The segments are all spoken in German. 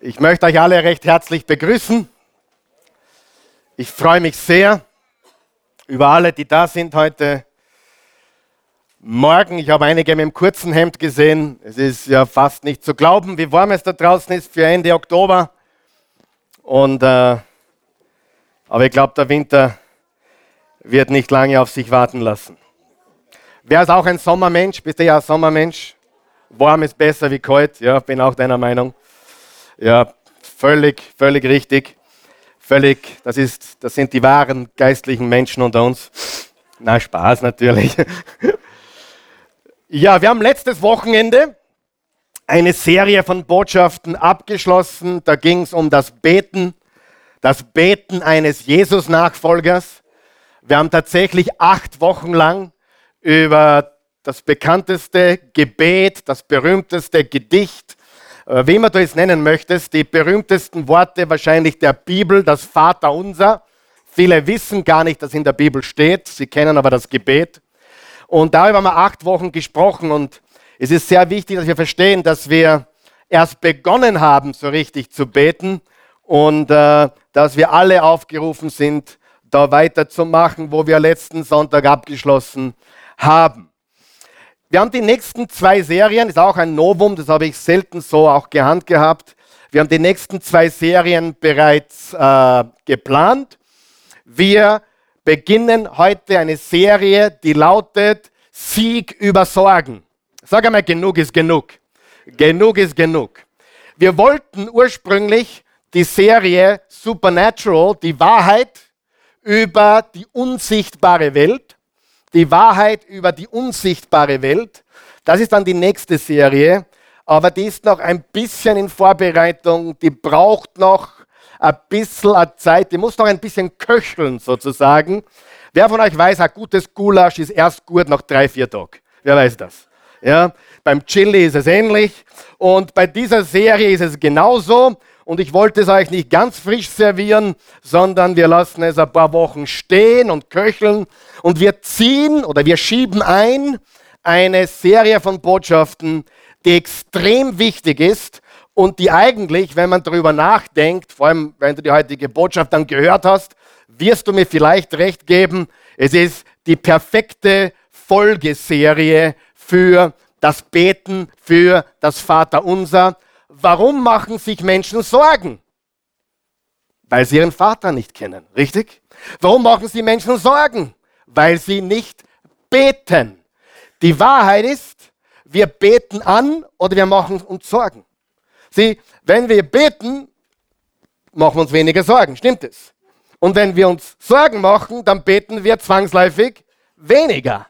Ich möchte euch alle recht herzlich begrüßen. Ich freue mich sehr über alle, die da sind heute Morgen. Ich habe einige mit dem kurzen Hemd gesehen. Es ist ja fast nicht zu glauben, wie warm es da draußen ist für Ende Oktober. Und, äh, aber ich glaube, der Winter wird nicht lange auf sich warten lassen. Wer ist auch ein Sommermensch? Bist du ja ein Sommermensch? Warm ist besser wie kalt. Ja, bin auch deiner Meinung. Ja, völlig, völlig richtig. Völlig, das, ist, das sind die wahren geistlichen Menschen unter uns. Na, Spaß natürlich. Ja, wir haben letztes Wochenende eine Serie von Botschaften abgeschlossen. Da ging es um das Beten, das Beten eines Jesus-Nachfolgers. Wir haben tatsächlich acht Wochen lang über das bekannteste Gebet, das berühmteste Gedicht, wie immer du es nennen möchtest, die berühmtesten Worte wahrscheinlich der Bibel, das Vaterunser. Viele wissen gar nicht, dass in der Bibel steht, sie kennen aber das Gebet. Und darüber haben wir acht Wochen gesprochen und es ist sehr wichtig, dass wir verstehen, dass wir erst begonnen haben, so richtig zu beten und äh, dass wir alle aufgerufen sind, da weiterzumachen, wo wir letzten Sonntag abgeschlossen haben. Wir haben die nächsten zwei Serien, ist auch ein Novum, das habe ich selten so auch gehabt gehabt. Wir haben die nächsten zwei Serien bereits äh, geplant. Wir beginnen heute eine Serie, die lautet Sieg über Sorgen. Sag einmal, genug ist genug. Genug ist genug. Wir wollten ursprünglich die Serie Supernatural, die Wahrheit über die unsichtbare Welt, die Wahrheit über die unsichtbare Welt. Das ist dann die nächste Serie, aber die ist noch ein bisschen in Vorbereitung, die braucht noch ein bisschen Zeit, die muss noch ein bisschen köcheln sozusagen. Wer von euch weiß, ein gutes Gulasch ist erst gut nach drei, vier Tagen. Wer weiß das? Ja, beim Chili ist es ähnlich und bei dieser Serie ist es genauso. Und ich wollte es euch nicht ganz frisch servieren, sondern wir lassen es ein paar Wochen stehen und köcheln und wir ziehen oder wir schieben ein eine Serie von Botschaften, die extrem wichtig ist und die eigentlich, wenn man darüber nachdenkt, vor allem wenn du die heutige Botschaft dann gehört hast, wirst du mir vielleicht recht geben, es ist die perfekte Folgeserie für das Beten, für das Vaterunser. Warum machen sich Menschen Sorgen? Weil sie ihren Vater nicht kennen, richtig? Warum machen sie Menschen Sorgen? Weil sie nicht beten. Die Wahrheit ist, wir beten an oder wir machen uns Sorgen. Sieh, wenn wir beten, machen wir uns weniger Sorgen, stimmt es? Und wenn wir uns Sorgen machen, dann beten wir zwangsläufig weniger.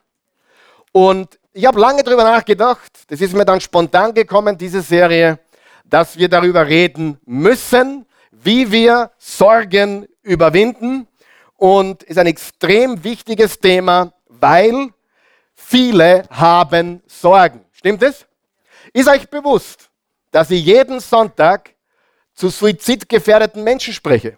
Und ich habe lange darüber nachgedacht, das ist mir dann spontan gekommen, diese Serie, dass wir darüber reden müssen, wie wir Sorgen überwinden. Und ist ein extrem wichtiges Thema, weil viele haben Sorgen. Stimmt es? Ist euch bewusst, dass ich jeden Sonntag zu suizidgefährdeten Menschen spreche.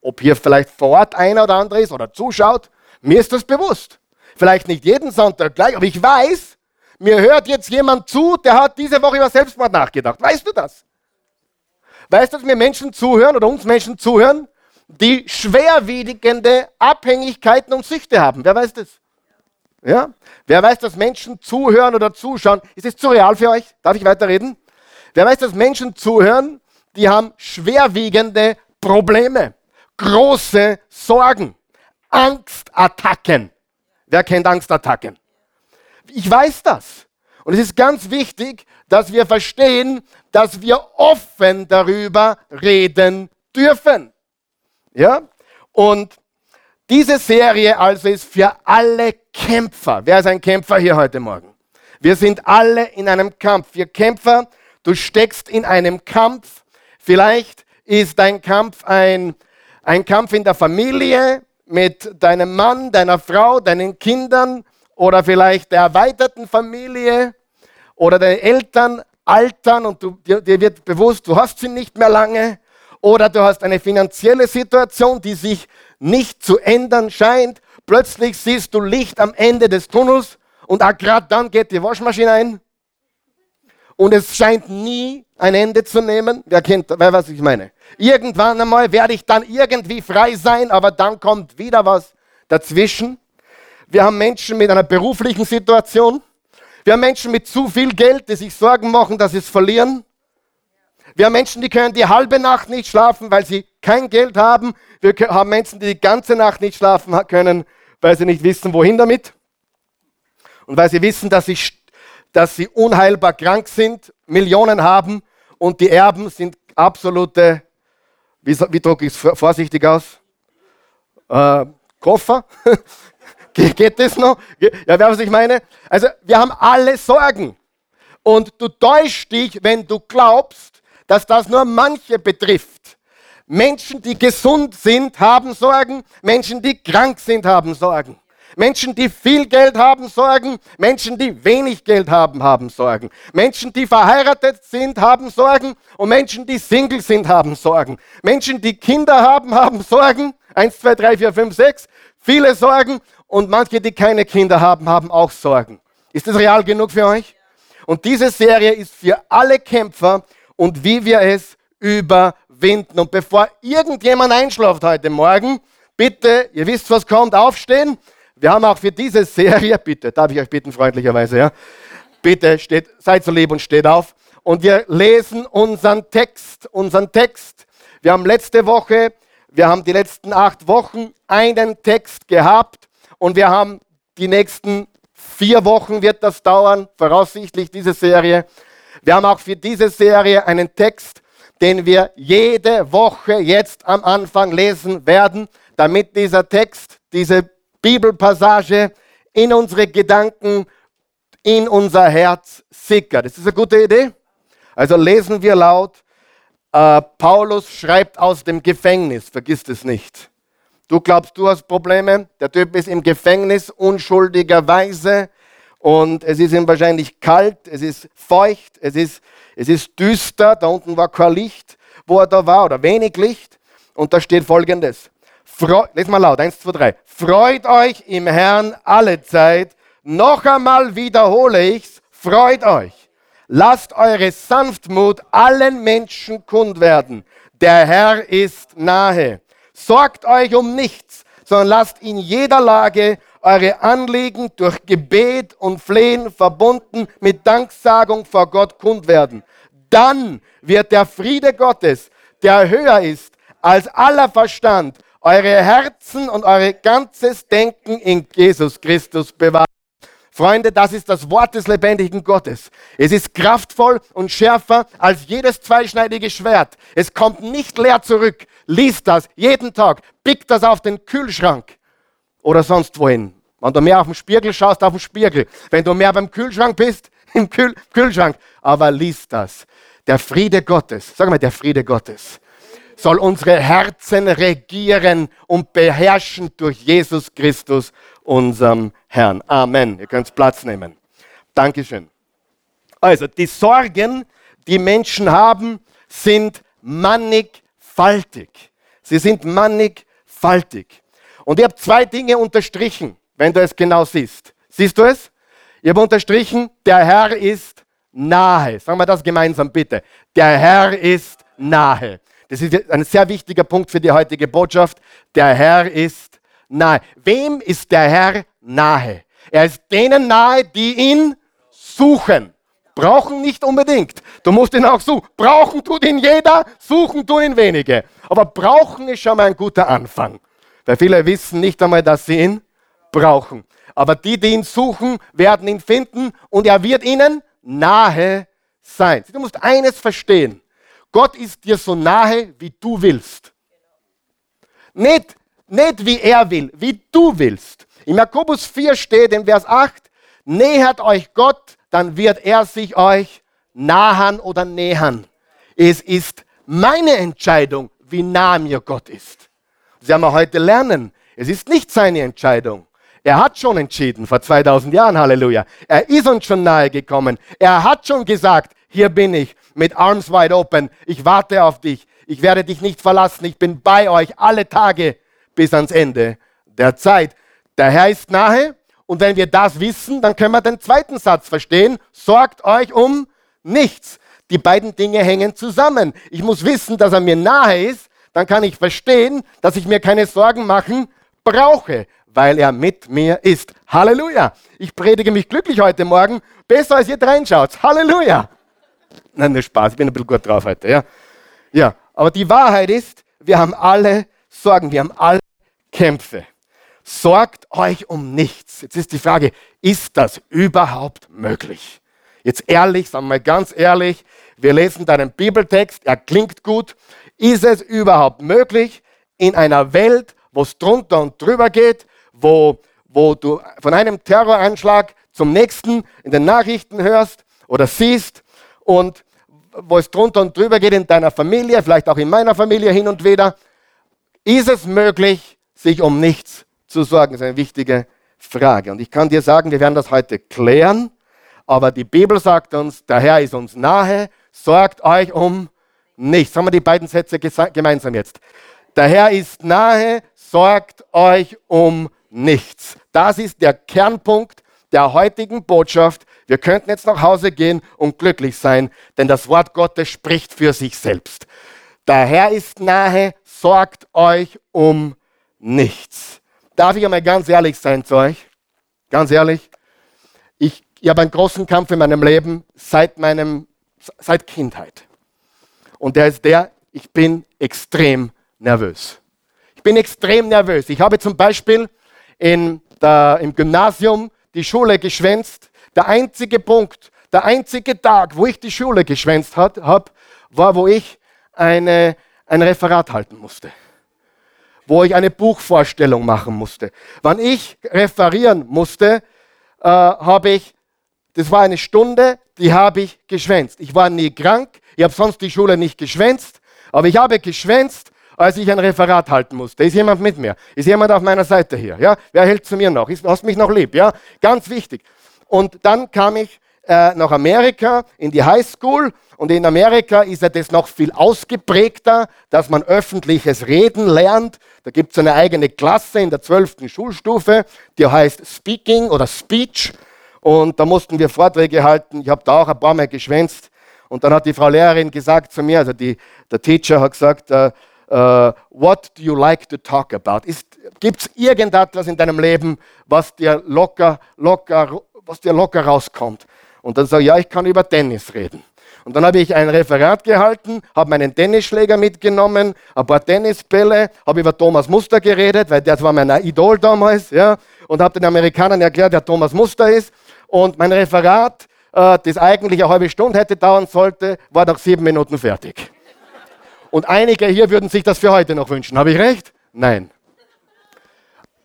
Ob hier vielleicht vor Ort einer oder andere ist oder zuschaut, mir ist das bewusst. Vielleicht nicht jeden Sonntag gleich, aber ich weiß, mir hört jetzt jemand zu, der hat diese Woche über Selbstmord nachgedacht. Weißt du das? Weißt du, dass mir Menschen zuhören oder uns Menschen zuhören, die schwerwiegende Abhängigkeiten und Süchte haben? Wer weiß das? Ja? Wer weiß, dass Menschen zuhören oder zuschauen? Ist es zu real für euch? Darf ich weiterreden? Wer weiß, dass Menschen zuhören, die haben schwerwiegende Probleme, große Sorgen, Angstattacken. Wer kennt Angstattacken? Ich weiß das. Und es ist ganz wichtig, dass wir verstehen, dass wir offen darüber reden dürfen. Ja? Und diese Serie also ist für alle Kämpfer. Wer ist ein Kämpfer hier heute Morgen? Wir sind alle in einem Kampf. Wir Kämpfer Du steckst in einem Kampf. Vielleicht ist dein Kampf ein, ein Kampf in der Familie mit deinem Mann, deiner Frau, deinen Kindern oder vielleicht der erweiterten Familie oder deinen Eltern altern und du, dir, dir wird bewusst, du hast sie nicht mehr lange oder du hast eine finanzielle Situation, die sich nicht zu ändern scheint. Plötzlich siehst du Licht am Ende des Tunnels und gerade dann geht die Waschmaschine ein und es scheint nie ein Ende zu nehmen. Wer kennt, wer was ich meine? Irgendwann einmal werde ich dann irgendwie frei sein, aber dann kommt wieder was dazwischen. Wir haben Menschen mit einer beruflichen Situation. Wir haben Menschen mit zu viel Geld, die sich Sorgen machen, dass sie es verlieren. Wir haben Menschen, die können die halbe Nacht nicht schlafen, weil sie kein Geld haben. Wir haben Menschen, die die ganze Nacht nicht schlafen können, weil sie nicht wissen, wohin damit. Und weil sie wissen, dass sie, dass sie unheilbar krank sind, Millionen haben und die Erben sind absolute, wie, wie drücke ich es vorsichtig aus? Äh, Koffer? Geht das noch? Ja, wer was ich meine? Also, wir haben alle Sorgen. Und du täuschst dich, wenn du glaubst, dass das nur manche betrifft. Menschen, die gesund sind, haben Sorgen. Menschen, die krank sind, haben Sorgen. Menschen, die viel Geld haben, Sorgen. Menschen, die wenig Geld haben, haben Sorgen. Menschen, die verheiratet sind, haben Sorgen. Und Menschen, die Single sind, haben Sorgen. Menschen, die Kinder haben, haben Sorgen. Eins, zwei, drei, vier, fünf, sechs. Viele Sorgen. Und manche, die keine Kinder haben, haben auch Sorgen. Ist das real genug für euch? Und diese Serie ist für alle Kämpfer und wie wir es überwinden. Und bevor irgendjemand einschläft heute Morgen, bitte, ihr wisst, was kommt, aufstehen. Wir haben auch für diese Serie, bitte, darf ich euch bitten, freundlicherweise, ja, bitte steht, seid so lieb und steht auf. Und wir lesen unseren Text, unseren Text. Wir haben letzte Woche, wir haben die letzten acht Wochen einen Text gehabt und wir haben die nächsten vier Wochen wird das dauern, voraussichtlich diese Serie. Wir haben auch für diese Serie einen Text, den wir jede Woche jetzt am Anfang lesen werden, damit dieser Text, diese Bibelpassage in unsere Gedanken, in unser Herz sickert. Das ist eine gute Idee. Also lesen wir laut. Äh, Paulus schreibt aus dem Gefängnis, vergiss es nicht. Du glaubst, du hast Probleme. Der Typ ist im Gefängnis unschuldigerweise und es ist ihm wahrscheinlich kalt, es ist feucht, es ist, es ist düster. Da unten war kein Licht, wo er da war oder wenig Licht. Und da steht folgendes: Freu Les mal laut, eins, zwei, drei. Freut euch im Herrn alle Zeit. Noch einmal wiederhole ich's, freut euch. Lasst eure Sanftmut allen Menschen kund werden. Der Herr ist nahe. Sorgt euch um nichts, sondern lasst in jeder Lage eure Anliegen durch Gebet und Flehen verbunden mit Danksagung vor Gott kund werden. Dann wird der Friede Gottes, der höher ist als aller Verstand, eure Herzen und eure ganzes Denken in Jesus Christus bewahren. Freunde, das ist das Wort des lebendigen Gottes. Es ist kraftvoll und schärfer als jedes zweischneidige Schwert. Es kommt nicht leer zurück. Lies das jeden Tag. Pick das auf den Kühlschrank oder sonst wohin. Wenn du mehr auf den Spiegel schaust, auf den Spiegel. Wenn du mehr beim Kühlschrank bist, im Kühl Kühlschrank. Aber lies das. Der Friede Gottes, sag mal, der Friede Gottes soll unsere Herzen regieren und beherrschen durch Jesus Christus, unserem Herrn. Amen. Ihr könnt Platz nehmen. Dankeschön. Also, die Sorgen, die Menschen haben, sind mannigfaltig. Sie sind mannigfaltig. Und ich habe zwei Dinge unterstrichen, wenn du es genau siehst. Siehst du es? Ich habe unterstrichen, der Herr ist nahe. Sagen wir das gemeinsam bitte. Der Herr ist nahe. Das ist ein sehr wichtiger Punkt für die heutige Botschaft. Der Herr ist nahe. Wem ist der Herr nahe? Er ist denen nahe, die ihn suchen. Brauchen nicht unbedingt. Du musst ihn auch suchen. Brauchen tut ihn jeder, suchen tun ihn wenige. Aber brauchen ist schon mal ein guter Anfang. Weil viele wissen nicht einmal, dass sie ihn brauchen. Aber die, die ihn suchen, werden ihn finden und er wird ihnen nahe sein. Du musst eines verstehen. Gott ist dir so nahe, wie du willst. Nicht, nicht wie er will, wie du willst. In Jakobus 4 steht in Vers 8, nähert euch Gott, dann wird er sich euch nahen oder nähern. Es ist meine Entscheidung, wie nah mir Gott ist. Das werden wir heute lernen. Es ist nicht seine Entscheidung. Er hat schon entschieden, vor 2000 Jahren, Halleluja. Er ist uns schon nahe gekommen. Er hat schon gesagt, hier bin ich mit Arms wide open. Ich warte auf dich. Ich werde dich nicht verlassen. Ich bin bei euch alle Tage bis ans Ende der Zeit. Der Herr ist nahe. Und wenn wir das wissen, dann können wir den zweiten Satz verstehen. Sorgt euch um nichts. Die beiden Dinge hängen zusammen. Ich muss wissen, dass er mir nahe ist, dann kann ich verstehen, dass ich mir keine Sorgen machen brauche, weil er mit mir ist. Halleluja. Ich predige mich glücklich heute Morgen, besser als ihr reinschaut. Halleluja. Nein, nur Spaß, ich bin ein bisschen gut drauf heute. Ja. ja, aber die Wahrheit ist, wir haben alle Sorgen, wir haben alle Kämpfe. Sorgt euch um nichts. Jetzt ist die Frage, ist das überhaupt möglich? Jetzt ehrlich, sagen wir mal ganz ehrlich, wir lesen deinen Bibeltext, er klingt gut. Ist es überhaupt möglich, in einer Welt, wo es drunter und drüber geht, wo, wo du von einem Terroranschlag zum nächsten in den Nachrichten hörst oder siehst und wo es drunter und drüber geht in deiner Familie, vielleicht auch in meiner Familie hin und wieder, ist es möglich, sich um nichts Das ist eine wichtige Frage. Und ich kann dir sagen, wir werden das heute klären, aber die Bibel sagt uns, der Herr ist uns nahe, sorgt euch um nichts. Sagen wir die beiden Sätze gemeinsam jetzt. Der Herr ist nahe, sorgt euch um nichts. Das ist der Kernpunkt der heutigen Botschaft. Wir könnten jetzt nach Hause gehen und glücklich sein, denn das Wort Gottes spricht für sich selbst. Der Herr ist nahe, sorgt euch um nichts. Darf ich einmal ganz ehrlich sein zu euch? Ganz ehrlich. Ich, ich habe einen großen Kampf in meinem Leben seit, meinem, seit Kindheit. Und der ist der, ich bin extrem nervös. Ich bin extrem nervös. Ich habe zum Beispiel in der, im Gymnasium die Schule geschwänzt. Der einzige Punkt, der einzige Tag, wo ich die Schule geschwänzt habe, war, wo ich eine, ein Referat halten musste. Wo ich eine Buchvorstellung machen musste. Wann ich referieren musste, äh, habe ich, das war eine Stunde, die habe ich geschwänzt. Ich war nie krank, ich habe sonst die Schule nicht geschwänzt, aber ich habe geschwänzt als ich ein Referat halten musste. Ist jemand mit mir? Ist jemand auf meiner Seite hier? Ja? Wer hält zu mir noch? Ist, hast mich noch lieb? Ja? Ganz wichtig. Und dann kam ich äh, nach Amerika in die High School und in Amerika ist ja das noch viel ausgeprägter, dass man öffentliches Reden lernt. Da gibt es eine eigene Klasse in der 12. Schulstufe, die heißt Speaking oder Speech. Und da mussten wir Vorträge halten. Ich habe da auch ein paar Mal geschwänzt. Und dann hat die Frau Lehrerin gesagt zu mir, also die, der Teacher hat gesagt, äh, uh, what do you like to talk about? Gibt es irgendetwas in deinem Leben, was dir locker, locker, was dir locker rauskommt? Und dann sage ich, ja, ich kann über Tennis reden. Und dann habe ich ein Referat gehalten, habe meinen Tennisschläger mitgenommen, ein paar Tennisbälle, habe über Thomas Muster geredet, weil der war mein Idol damals, ja, und habe den Amerikanern erklärt, wer Thomas Muster ist. Und mein Referat, äh, das eigentlich eine halbe Stunde hätte dauern sollte, war nach sieben Minuten fertig. Und einige hier würden sich das für heute noch wünschen. Habe ich recht? Nein.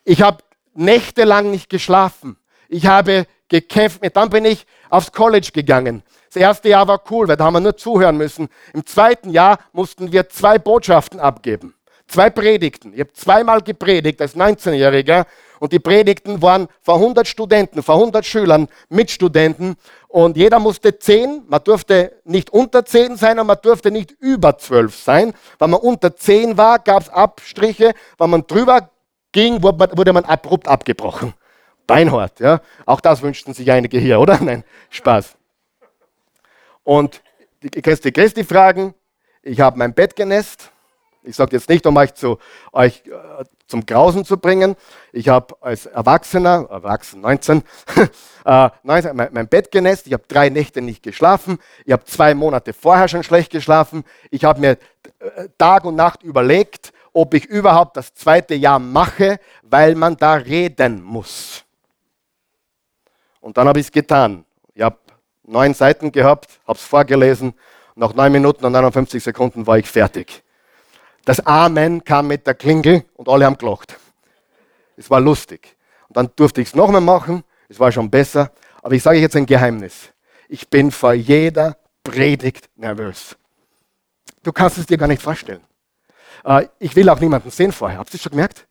Ich habe nächtelang nicht geschlafen. Ich habe gekämpft. Dann bin ich aufs College gegangen. Das erste Jahr war cool, weil da haben wir nur zuhören müssen. Im zweiten Jahr mussten wir zwei Botschaften abgeben. Zwei Predigten. Ich habe zweimal gepredigt als 19-Jähriger und die Predigten waren vor 100 Studenten, vor 100 Schülern, Mitstudenten und jeder musste 10, man durfte nicht unter 10 sein und man durfte nicht über 12 sein. Wenn man unter 10 war, gab es Abstriche, wenn man drüber ging, wurde man abrupt abgebrochen. Beinhart, ja. Auch das wünschten sich einige hier, oder? Nein, Spaß. Und die Christi Christi fragen, ich habe mein Bett genässt, ich sage jetzt nicht, um euch, zu, euch äh, zum Grausen zu bringen. Ich habe als Erwachsener, erwachsen 19, äh, 19 mein, mein, Bett genässt. Ich habe drei Nächte nicht geschlafen. Ich habe zwei Monate vorher schon schlecht geschlafen. Ich habe mir äh, Tag und Nacht überlegt, ob ich überhaupt das zweite Jahr mache, weil man da reden muss. Und dann habe ich es getan. Ich habe neun Seiten gehabt, habe es vorgelesen. Nach neun Minuten und 59 Sekunden war ich fertig. Das Amen kam mit der Klingel und alle haben gelacht. Es war lustig. Und dann durfte ich es nochmal machen. Es war schon besser. Aber ich sage jetzt ein Geheimnis. Ich bin vor jeder Predigt nervös. Du kannst es dir gar nicht vorstellen. Äh, ich will auch niemanden sehen vorher. Habt ihr schon gemerkt?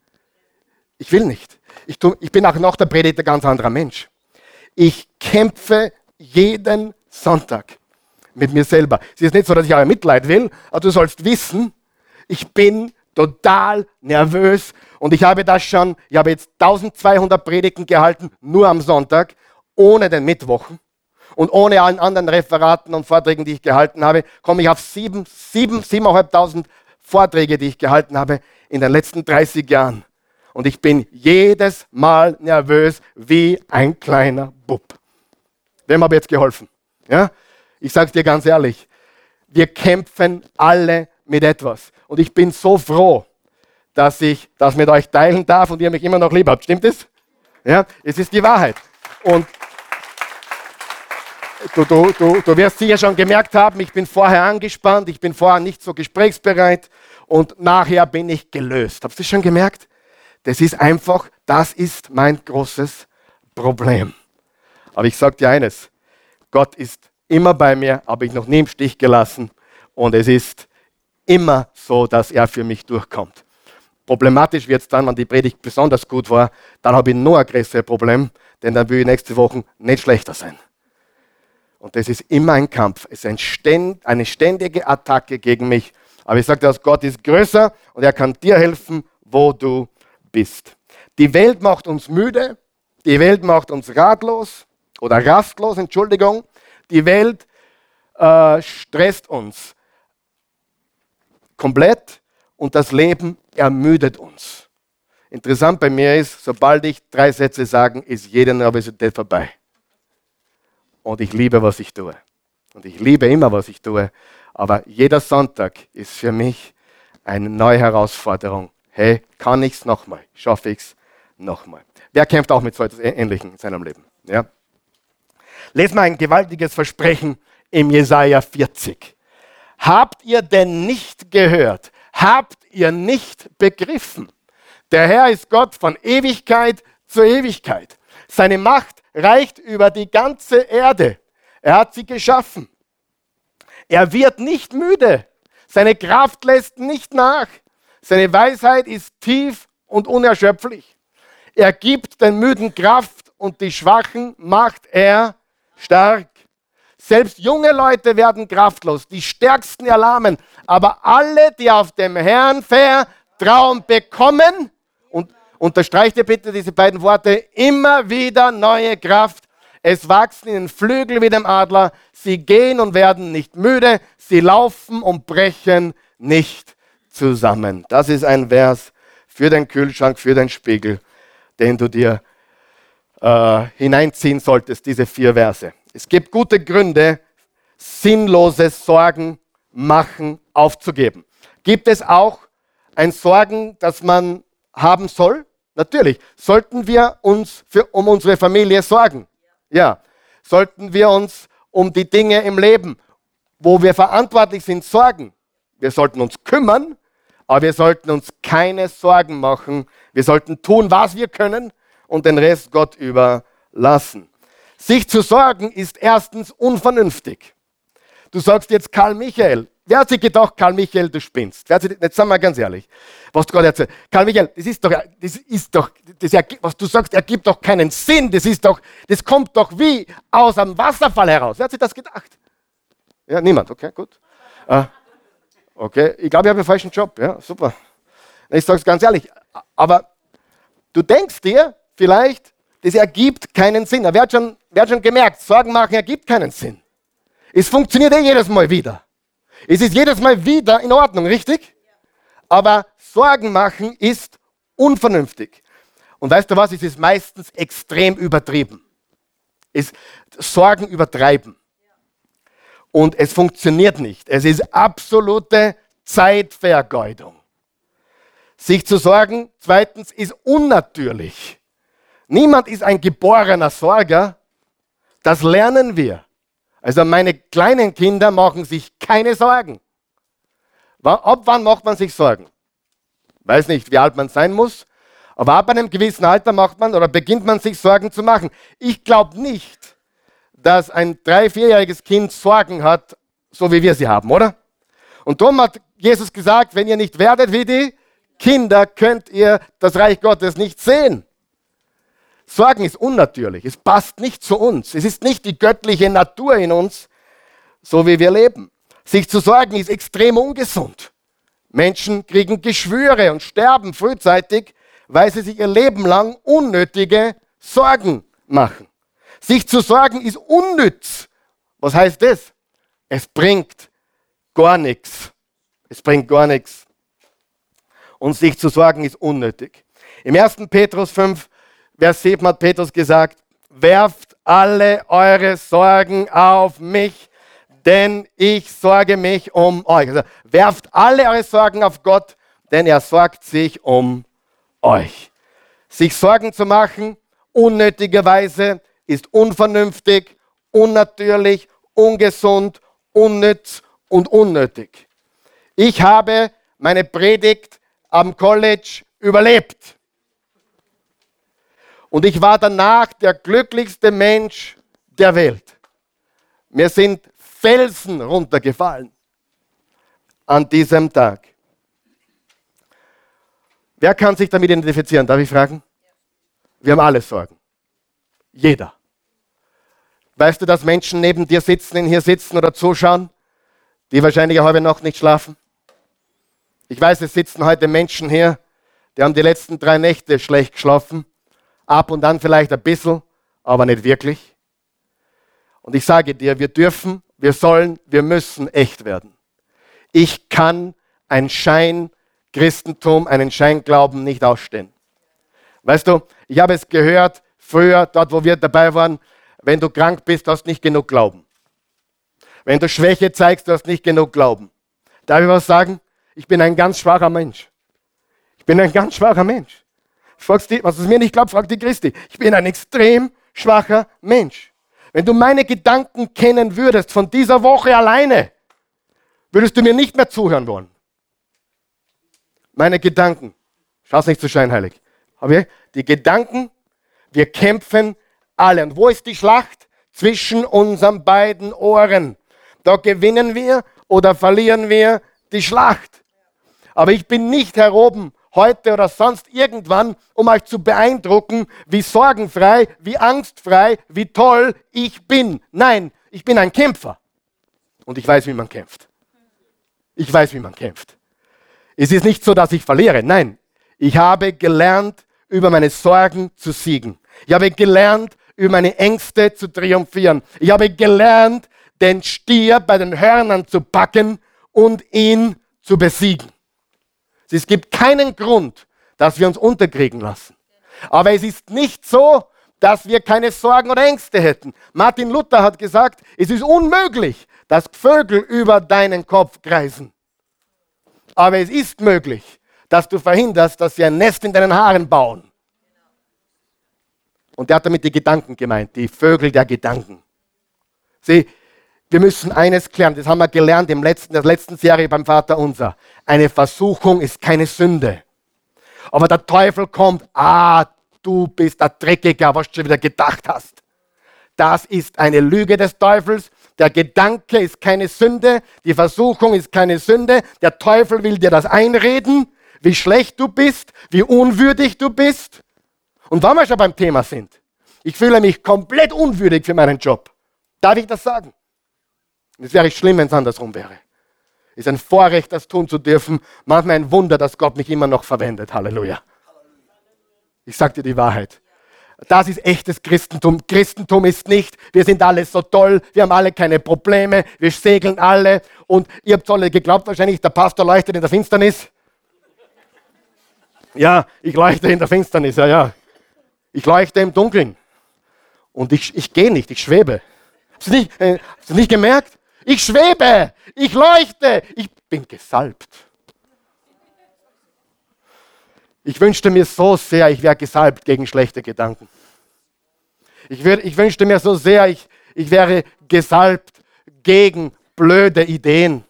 Ich will nicht. Ich, tu, ich bin auch nach der Predigt ein ganz anderer Mensch. Ich kämpfe jeden Sonntag mit mir selber. Es ist nicht so, dass ich euer Mitleid will, aber du sollst wissen, ich bin total nervös und ich habe das schon, ich habe jetzt 1200 Predigten gehalten, nur am Sonntag, ohne den Mittwochen. Und ohne allen anderen Referaten und Vorträgen, die ich gehalten habe, komme ich auf sieben, sieben, siebeneinhalbtausend Vorträge, die ich gehalten habe in den letzten 30 Jahren. Und ich bin jedes Mal nervös wie ein kleiner Bub. Wem habe ich jetzt geholfen? Ja? Ich sage es dir ganz ehrlich, wir kämpfen alle mit etwas. Und ich bin so froh, dass ich das mit euch teilen darf und ihr mich immer noch lieb habt. Stimmt es? Ja, es ist die Wahrheit. Und du, du, du, du wirst sicher schon gemerkt haben, ich bin vorher angespannt, ich bin vorher nicht so gesprächsbereit und nachher bin ich gelöst. Habt ihr schon gemerkt? Das ist einfach, das ist mein großes Problem. Aber ich sage dir eines, Gott ist immer bei mir, habe ich noch nie im Stich gelassen und es ist immer so, dass er für mich durchkommt. Problematisch wird es dann, wenn die Predigt besonders gut war, dann habe ich noch ein größeres Problem, denn dann will ich nächste Woche nicht schlechter sein. Und das ist immer ein Kampf. Es ist eine ständige Attacke gegen mich. Aber ich sage dir, Gott ist größer und er kann dir helfen, wo du bist. Die Welt macht uns müde, die Welt macht uns ratlos oder rastlos, Entschuldigung. Die Welt äh, stresst uns komplett und das Leben ermüdet uns. Interessant bei mir ist, sobald ich drei Sätze sage, ist jede Nervosität vorbei. Und ich liebe, was ich tue. Und ich liebe immer, was ich tue. Aber jeder Sonntag ist für mich eine neue Herausforderung. Hey, kann ich es nochmal? Schaffe ich es nochmal? Wer kämpft auch mit so etwas Ähnlichem in seinem Leben? Ja? Lesen wir ein gewaltiges Versprechen im Jesaja 40. Habt ihr denn nicht gehört? Habt ihr nicht begriffen? Der Herr ist Gott von Ewigkeit zu Ewigkeit. Seine Macht reicht über die ganze Erde. Er hat sie geschaffen. Er wird nicht müde. Seine Kraft lässt nicht nach. Seine Weisheit ist tief und unerschöpflich. Er gibt den Müden Kraft und die Schwachen macht er stark. Selbst junge Leute werden kraftlos, die Stärksten erlahmen. Aber alle, die auf dem Herrn vertrauen, bekommen, und unterstreicht ihr bitte diese beiden Worte, immer wieder neue Kraft. Es wachsen in den Flügel wie dem Adler. Sie gehen und werden nicht müde. Sie laufen und brechen nicht zusammen. Das ist ein Vers für den Kühlschrank, für den Spiegel, den du dir äh, hineinziehen solltest, diese vier Verse. Es gibt gute Gründe, sinnlose Sorgen machen aufzugeben. Gibt es auch ein Sorgen, das man haben soll? Natürlich. Sollten wir uns für, um unsere Familie sorgen? Ja. Sollten wir uns um die Dinge im Leben, wo wir verantwortlich sind, sorgen? Wir sollten uns kümmern, aber wir sollten uns keine Sorgen machen. Wir sollten tun, was wir können und den Rest Gott überlassen. Sich zu sorgen ist erstens unvernünftig. Du sagst jetzt Karl Michael. Wer hat sich gedacht, Karl Michael, du spinnst? Wer hat sich, jetzt sagen wir ganz ehrlich, was du gerade erzählst. Karl Michael, das ist doch, das ist doch, das, was du sagst, ergibt doch keinen Sinn. Das ist doch, das kommt doch wie aus einem Wasserfall heraus. Wer hat sich das gedacht? Ja, niemand. Okay, gut. Uh, okay, ich glaube, ich habe einen falschen Job. Ja, super. Ich sage es ganz ehrlich. Aber du denkst dir vielleicht, das ergibt keinen Sinn. Wer hat schon, wer hat schon gemerkt, Sorgen machen ergibt keinen Sinn. Es funktioniert eh jedes Mal wieder. Es ist jedes Mal wieder in Ordnung, richtig? Aber Sorgen machen ist unvernünftig. Und weißt du was? Es ist meistens extrem übertrieben. Es, Sorgen übertreiben. Und es funktioniert nicht. Es ist absolute Zeitvergeudung. Sich zu sorgen, zweitens, ist unnatürlich. Niemand ist ein geborener Sorger. Das lernen wir. Also meine kleinen Kinder machen sich keine Sorgen. Ab wann macht man sich Sorgen? Weiß nicht, wie alt man sein muss, aber ab einem gewissen Alter macht man oder beginnt man sich Sorgen zu machen. Ich glaube nicht, dass ein drei-, vierjähriges Kind Sorgen hat, so wie wir sie haben, oder? Und darum hat Jesus gesagt, wenn ihr nicht werdet wie die Kinder, könnt ihr das Reich Gottes nicht sehen. Sorgen ist unnatürlich. Es passt nicht zu uns. Es ist nicht die göttliche Natur in uns, so wie wir leben. Sich zu sorgen ist extrem ungesund. Menschen kriegen Geschwüre und sterben frühzeitig, weil sie sich ihr Leben lang unnötige Sorgen machen. Sich zu sorgen ist unnütz. Was heißt das? Es bringt gar nichts. Es bringt gar nichts. Und sich zu sorgen ist unnötig. Im 1. Petrus 5, Vers 7 hat Petrus gesagt, werft alle eure Sorgen auf mich, denn ich sorge mich um euch. Also werft alle eure Sorgen auf Gott, denn er sorgt sich um euch. Sich Sorgen zu machen, unnötigerweise, ist unvernünftig, unnatürlich, ungesund, unnütz und unnötig. Ich habe meine Predigt am College überlebt. Und ich war danach der glücklichste Mensch der Welt. Mir sind Felsen runtergefallen an diesem Tag. Wer kann sich damit identifizieren? Darf ich fragen? Wir haben alle Sorgen. Jeder. Weißt du, dass Menschen neben dir sitzen, hier sitzen oder zuschauen, die wahrscheinlich heute Nacht nicht schlafen? Ich weiß, es sitzen heute Menschen hier, die haben die letzten drei Nächte schlecht geschlafen. Ab und an vielleicht ein bisschen, aber nicht wirklich. Und ich sage dir, wir dürfen, wir sollen, wir müssen echt werden. Ich kann ein Schein-Christentum, einen Scheinglauben nicht ausstehen. Weißt du, ich habe es gehört, früher, dort wo wir dabei waren, wenn du krank bist, hast du nicht genug Glauben. Wenn du Schwäche zeigst, du hast nicht genug Glauben. Darf ich was sagen? Ich bin ein ganz schwacher Mensch. Ich bin ein ganz schwacher Mensch. Fragst die, was es mir nicht glaubt, frag die Christi. Ich bin ein extrem schwacher Mensch. Wenn du meine Gedanken kennen würdest von dieser Woche alleine, würdest du mir nicht mehr zuhören wollen. Meine Gedanken. Schau's nicht zu scheinheilig. Aber die Gedanken, wir kämpfen alle. Und wo ist die Schlacht? Zwischen unseren beiden Ohren. Da gewinnen wir oder verlieren wir die Schlacht. Aber ich bin nicht heroben heute oder sonst irgendwann, um euch zu beeindrucken, wie sorgenfrei, wie angstfrei, wie toll ich bin. Nein, ich bin ein Kämpfer. Und ich weiß, wie man kämpft. Ich weiß, wie man kämpft. Es ist nicht so, dass ich verliere. Nein, ich habe gelernt, über meine Sorgen zu siegen. Ich habe gelernt, über meine Ängste zu triumphieren. Ich habe gelernt, den Stier bei den Hörnern zu packen und ihn zu besiegen. Es gibt keinen Grund, dass wir uns unterkriegen lassen. Aber es ist nicht so, dass wir keine Sorgen oder Ängste hätten. Martin Luther hat gesagt, es ist unmöglich, dass Vögel über deinen Kopf kreisen. Aber es ist möglich, dass du verhinderst, dass sie ein Nest in deinen Haaren bauen. Und der hat damit die Gedanken gemeint, die Vögel der Gedanken. Sieh, wir müssen eines klären, das haben wir gelernt in der letzten Serie beim Vater Unser. Eine Versuchung ist keine Sünde. Aber der Teufel kommt, ah, du bist der Dreckiger, was du schon wieder gedacht hast. Das ist eine Lüge des Teufels. Der Gedanke ist keine Sünde, die Versuchung ist keine Sünde. Der Teufel will dir das einreden, wie schlecht du bist, wie unwürdig du bist. Und wenn wir schon beim Thema sind, ich fühle mich komplett unwürdig für meinen Job. Darf ich das sagen? Es wäre schlimm, wenn es andersrum wäre. Es ist ein Vorrecht, das tun zu dürfen. Manchmal ein Wunder, dass Gott mich immer noch verwendet. Halleluja. Ich sage dir die Wahrheit. Das ist echtes Christentum. Christentum ist nicht, wir sind alle so toll, wir haben alle keine Probleme, wir segeln alle und ihr habt alle geglaubt wahrscheinlich, der Pastor leuchtet in der Finsternis. Ja, ich leuchte in der Finsternis, ja, ja. Ich leuchte im Dunkeln. Und ich, ich gehe nicht, ich schwebe. Hast du nicht, äh, nicht gemerkt? Ich schwebe, ich leuchte, ich bin gesalbt. Ich wünschte mir so sehr, ich wäre gesalbt gegen schlechte Gedanken. Ich, wür, ich wünschte mir so sehr, ich, ich wäre gesalbt gegen blöde Ideen.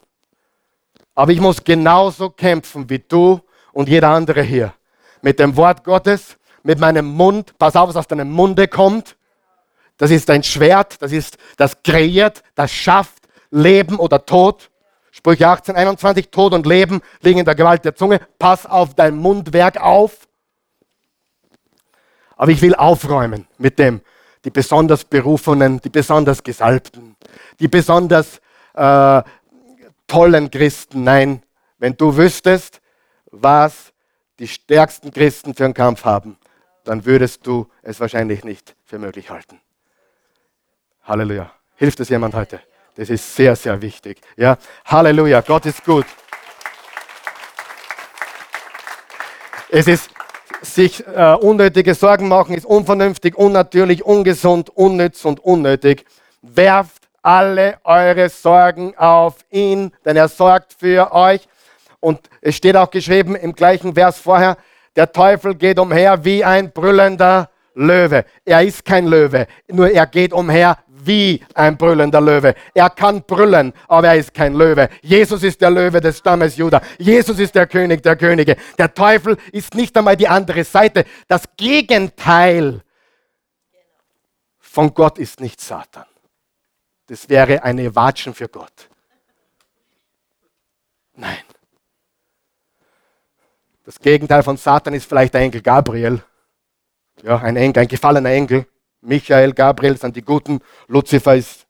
Aber ich muss genauso kämpfen wie du und jeder andere hier. Mit dem Wort Gottes, mit meinem Mund, pass auf, was aus deinem Munde kommt. Das ist ein Schwert, das ist, das kreiert, das schafft Leben oder Tod. Sprüche 18, 21, Tod und Leben liegen in der Gewalt der Zunge. Pass auf dein Mundwerk auf. Aber ich will aufräumen mit dem, die besonders Berufenen, die besonders Gesalbten, die besonders äh, tollen Christen. Nein, wenn du wüsstest, was die stärksten Christen für einen Kampf haben, dann würdest du es wahrscheinlich nicht für möglich halten. Halleluja. Hilft es jemand heute? Das ist sehr, sehr wichtig. Ja, Halleluja, Gott ist gut. Es ist sich äh, unnötige Sorgen machen, ist unvernünftig, unnatürlich, ungesund, unnütz und unnötig. Werft alle eure Sorgen auf ihn, denn er sorgt für euch. Und es steht auch geschrieben im gleichen Vers vorher, der Teufel geht umher wie ein brüllender Löwe. Er ist kein Löwe, nur er geht umher wie ein brüllender Löwe. Er kann brüllen, aber er ist kein Löwe. Jesus ist der Löwe des Stammes Juda. Jesus ist der König der Könige. Der Teufel ist nicht einmal die andere Seite. Das Gegenteil von Gott ist nicht Satan. Das wäre eine Watschen für Gott. Nein. Das Gegenteil von Satan ist vielleicht der Engel Gabriel. Ja, ein Engel, ein gefallener Engel. Michael, Gabriel sind die Guten, Luzifer ist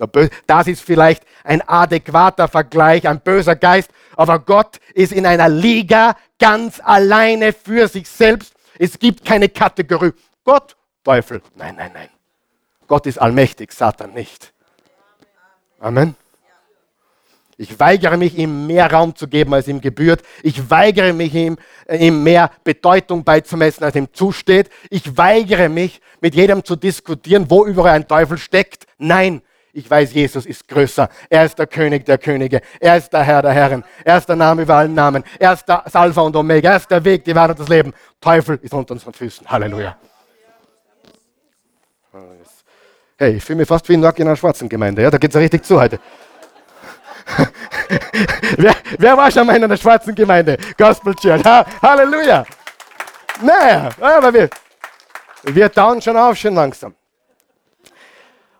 der Böse. Das ist vielleicht ein adäquater Vergleich, ein böser Geist, aber Gott ist in einer Liga ganz alleine für sich selbst. Es gibt keine Kategorie. Gott, Teufel. Nein, nein, nein. Gott ist allmächtig, Satan nicht. Amen. Ich weigere mich, ihm mehr Raum zu geben, als ihm gebührt. Ich weigere mich, ihm, äh, ihm mehr Bedeutung beizumessen, als ihm zusteht. Ich weigere mich, mit jedem zu diskutieren, wo überall ein Teufel steckt. Nein, ich weiß, Jesus ist größer. Er ist der König der Könige. Er ist der Herr der Herren. Er ist der Name über allen Namen. Er ist der Alpha und Omega. Er ist der Weg, die Wahrheit und das Leben. Teufel ist unter unseren Füßen. Halleluja. Hey, ich fühle mich fast wie in einer schwarzen Gemeinde. Ja? Da geht es richtig zu heute. wer, wer, war schon mal in einer schwarzen Gemeinde? Gospel Church. Ha, Halleluja. Naja, aber wir, wir tauen schon auf, schon langsam.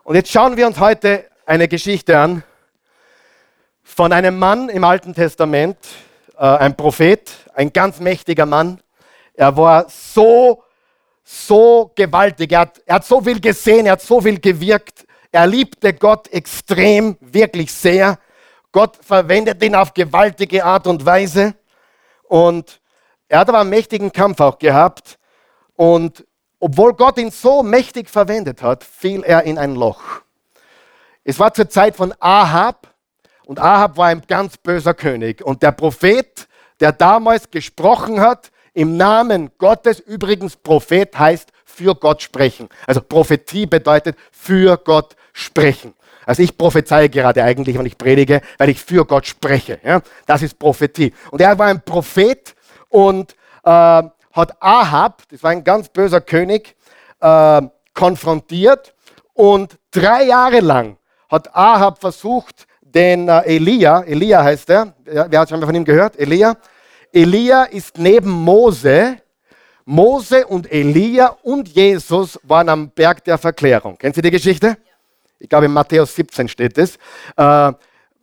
Und jetzt schauen wir uns heute eine Geschichte an von einem Mann im Alten Testament, äh, ein Prophet, ein ganz mächtiger Mann. Er war so, so gewaltig. Er hat, er hat so viel gesehen, er hat so viel gewirkt. Er liebte Gott extrem, wirklich sehr. Gott verwendet ihn auf gewaltige Art und Weise. Und er hat aber einen mächtigen Kampf auch gehabt. Und obwohl Gott ihn so mächtig verwendet hat, fiel er in ein Loch. Es war zur Zeit von Ahab. Und Ahab war ein ganz böser König. Und der Prophet, der damals gesprochen hat, im Namen Gottes, übrigens Prophet heißt für Gott sprechen. Also Prophetie bedeutet für Gott sprechen. Also ich prophezeie gerade eigentlich, wenn ich predige, weil ich für Gott spreche. Ja? Das ist Prophetie. Und er war ein Prophet und äh, hat Ahab, das war ein ganz böser König, äh, konfrontiert. Und drei Jahre lang hat Ahab versucht, den äh, Elia, Elia heißt er, wer hat schon mal von ihm gehört? Elia. Elia ist neben Mose, Mose und Elia und Jesus waren am Berg der Verklärung. Kennen Sie die Geschichte? Ja ich glaube in Matthäus 17 steht es, äh, da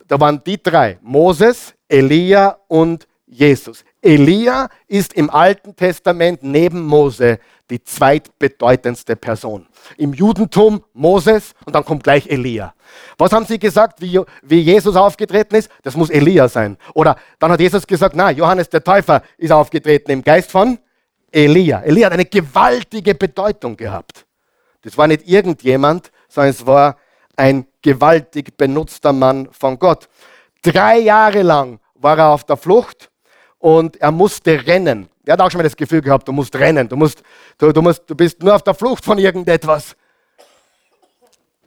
waren die drei, Moses, Elia und Jesus. Elia ist im Alten Testament neben Mose die zweitbedeutendste Person. Im Judentum Moses und dann kommt gleich Elia. Was haben sie gesagt, wie, wie Jesus aufgetreten ist? Das muss Elia sein. Oder dann hat Jesus gesagt, na, Johannes der Täufer ist aufgetreten im Geist von Elia. Elia hat eine gewaltige Bedeutung gehabt. Das war nicht irgendjemand, sondern es war ein gewaltig benutzter Mann von Gott. Drei Jahre lang war er auf der Flucht und er musste rennen. Er hat auch schon mal das Gefühl gehabt, du musst rennen, du, musst, du, du, musst, du bist nur auf der Flucht von irgendetwas.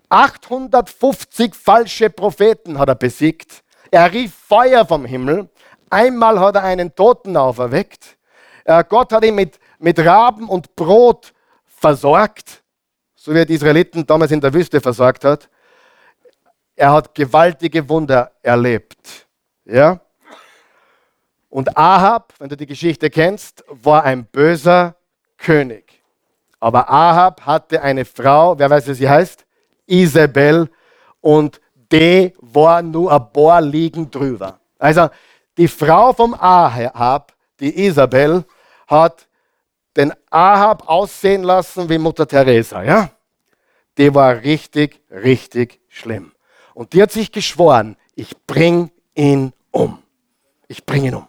850 falsche Propheten hat er besiegt. Er rief Feuer vom Himmel. Einmal hat er einen Toten auferweckt. Äh, Gott hat ihn mit, mit Raben und Brot versorgt, so wie er die Israeliten damals in der Wüste versorgt hat. Er hat gewaltige Wunder erlebt. Ja? Und Ahab, wenn du die Geschichte kennst, war ein böser König. Aber Ahab hatte eine Frau, wer weiß, wie sie heißt? Isabel. Und die war nur ein Bohr liegend drüber. Also die Frau vom Ahab, die Isabel, hat den Ahab aussehen lassen wie Mutter Teresa. Ja? Die war richtig, richtig schlimm. Und die hat sich geschworen, ich bring ihn um. Ich bring ihn um.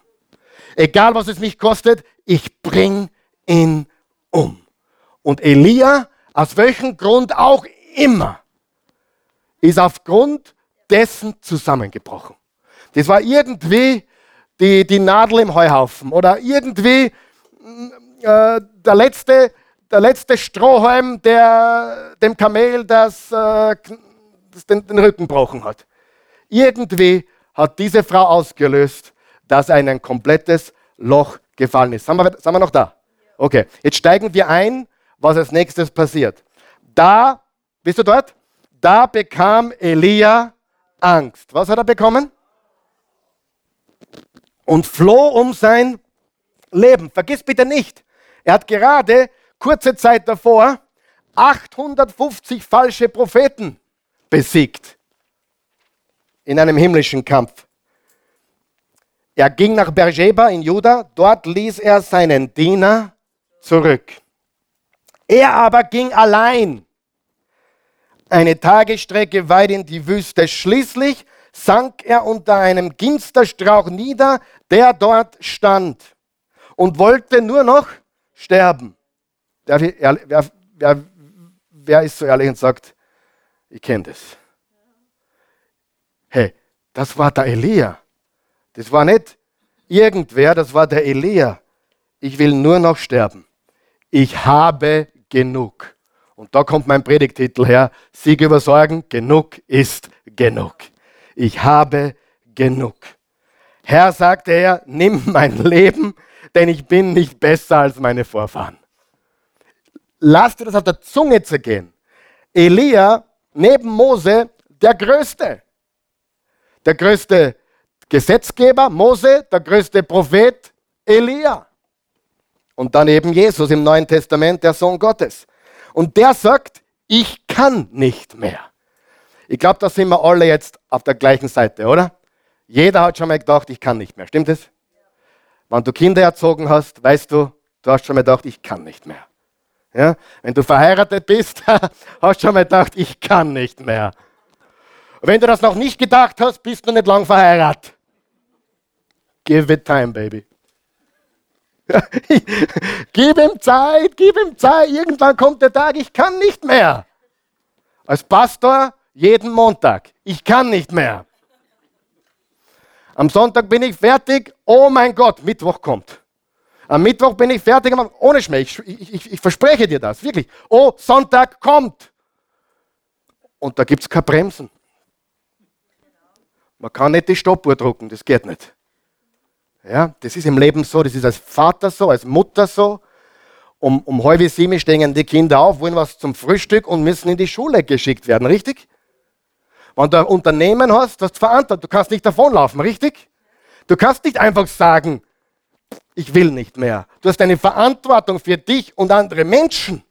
Egal was es mich kostet, ich bring ihn um. Und Elia, aus welchem Grund auch immer, ist aufgrund dessen zusammengebrochen. Das war irgendwie die, die Nadel im Heuhaufen oder irgendwie äh, der, letzte, der letzte Strohhalm, der dem Kamel das, äh, den, den Rücken gebrochen hat. Irgendwie hat diese Frau ausgelöst, dass ein komplettes Loch gefallen ist. Sind wir, sind wir noch da? Okay, jetzt steigen wir ein, was als nächstes passiert. Da, bist du dort? Da bekam Elia Angst. Was hat er bekommen? Und floh um sein Leben. Vergiss bitte nicht, er hat gerade kurze Zeit davor 850 falsche Propheten besiegt in einem himmlischen Kampf. Er ging nach Beersheba in Juda, dort ließ er seinen Diener zurück. Er aber ging allein eine Tagesstrecke weit in die Wüste. Schließlich sank er unter einem Ginsterstrauch nieder, der dort stand, und wollte nur noch sterben. Wer, wer, wer, wer ist so ehrlich und sagt, ich kenne das? Hey, das war der Elia. Das war nicht irgendwer, das war der Elia. Ich will nur noch sterben. Ich habe genug. Und da kommt mein Predigtitel her. Sieg über Sorgen, genug ist genug. Ich habe genug. Herr, sagte er, nimm mein Leben, denn ich bin nicht besser als meine Vorfahren. Lass dir das auf der Zunge zergehen. Elia, neben Mose, der Größte. Der größte Gesetzgeber, Mose, der größte Prophet, Elia. Und dann eben Jesus im Neuen Testament, der Sohn Gottes. Und der sagt, ich kann nicht mehr. Ich glaube, da sind wir alle jetzt auf der gleichen Seite, oder? Jeder hat schon mal gedacht, ich kann nicht mehr. Stimmt es? Wenn du Kinder erzogen hast, weißt du, du hast schon mal gedacht, ich kann nicht mehr. Ja? Wenn du verheiratet bist, hast du schon mal gedacht, ich kann nicht mehr. Und wenn du das noch nicht gedacht hast, bist du nicht lang verheiratet. Give it time, baby. gib ihm Zeit, gib ihm Zeit. Irgendwann kommt der Tag, ich kann nicht mehr. Als Pastor jeden Montag. Ich kann nicht mehr. Am Sonntag bin ich fertig. Oh mein Gott, Mittwoch kommt. Am Mittwoch bin ich fertig, ohne Schmäh. Ich, ich, ich, verspreche dir das, wirklich. Oh, Sonntag kommt. Und da gibt es kein Bremsen. Man kann nicht die Stoppuhr drucken, das geht nicht. Ja, das ist im Leben so, das ist als Vater so, als Mutter so. Um, um halb sieben stehen die Kinder auf, wollen was zum Frühstück und müssen in die Schule geschickt werden, richtig? Wenn du ein Unternehmen hast, du hast Verantwortung, du kannst nicht davonlaufen, richtig? Du kannst nicht einfach sagen, ich will nicht mehr. Du hast eine Verantwortung für dich und andere Menschen.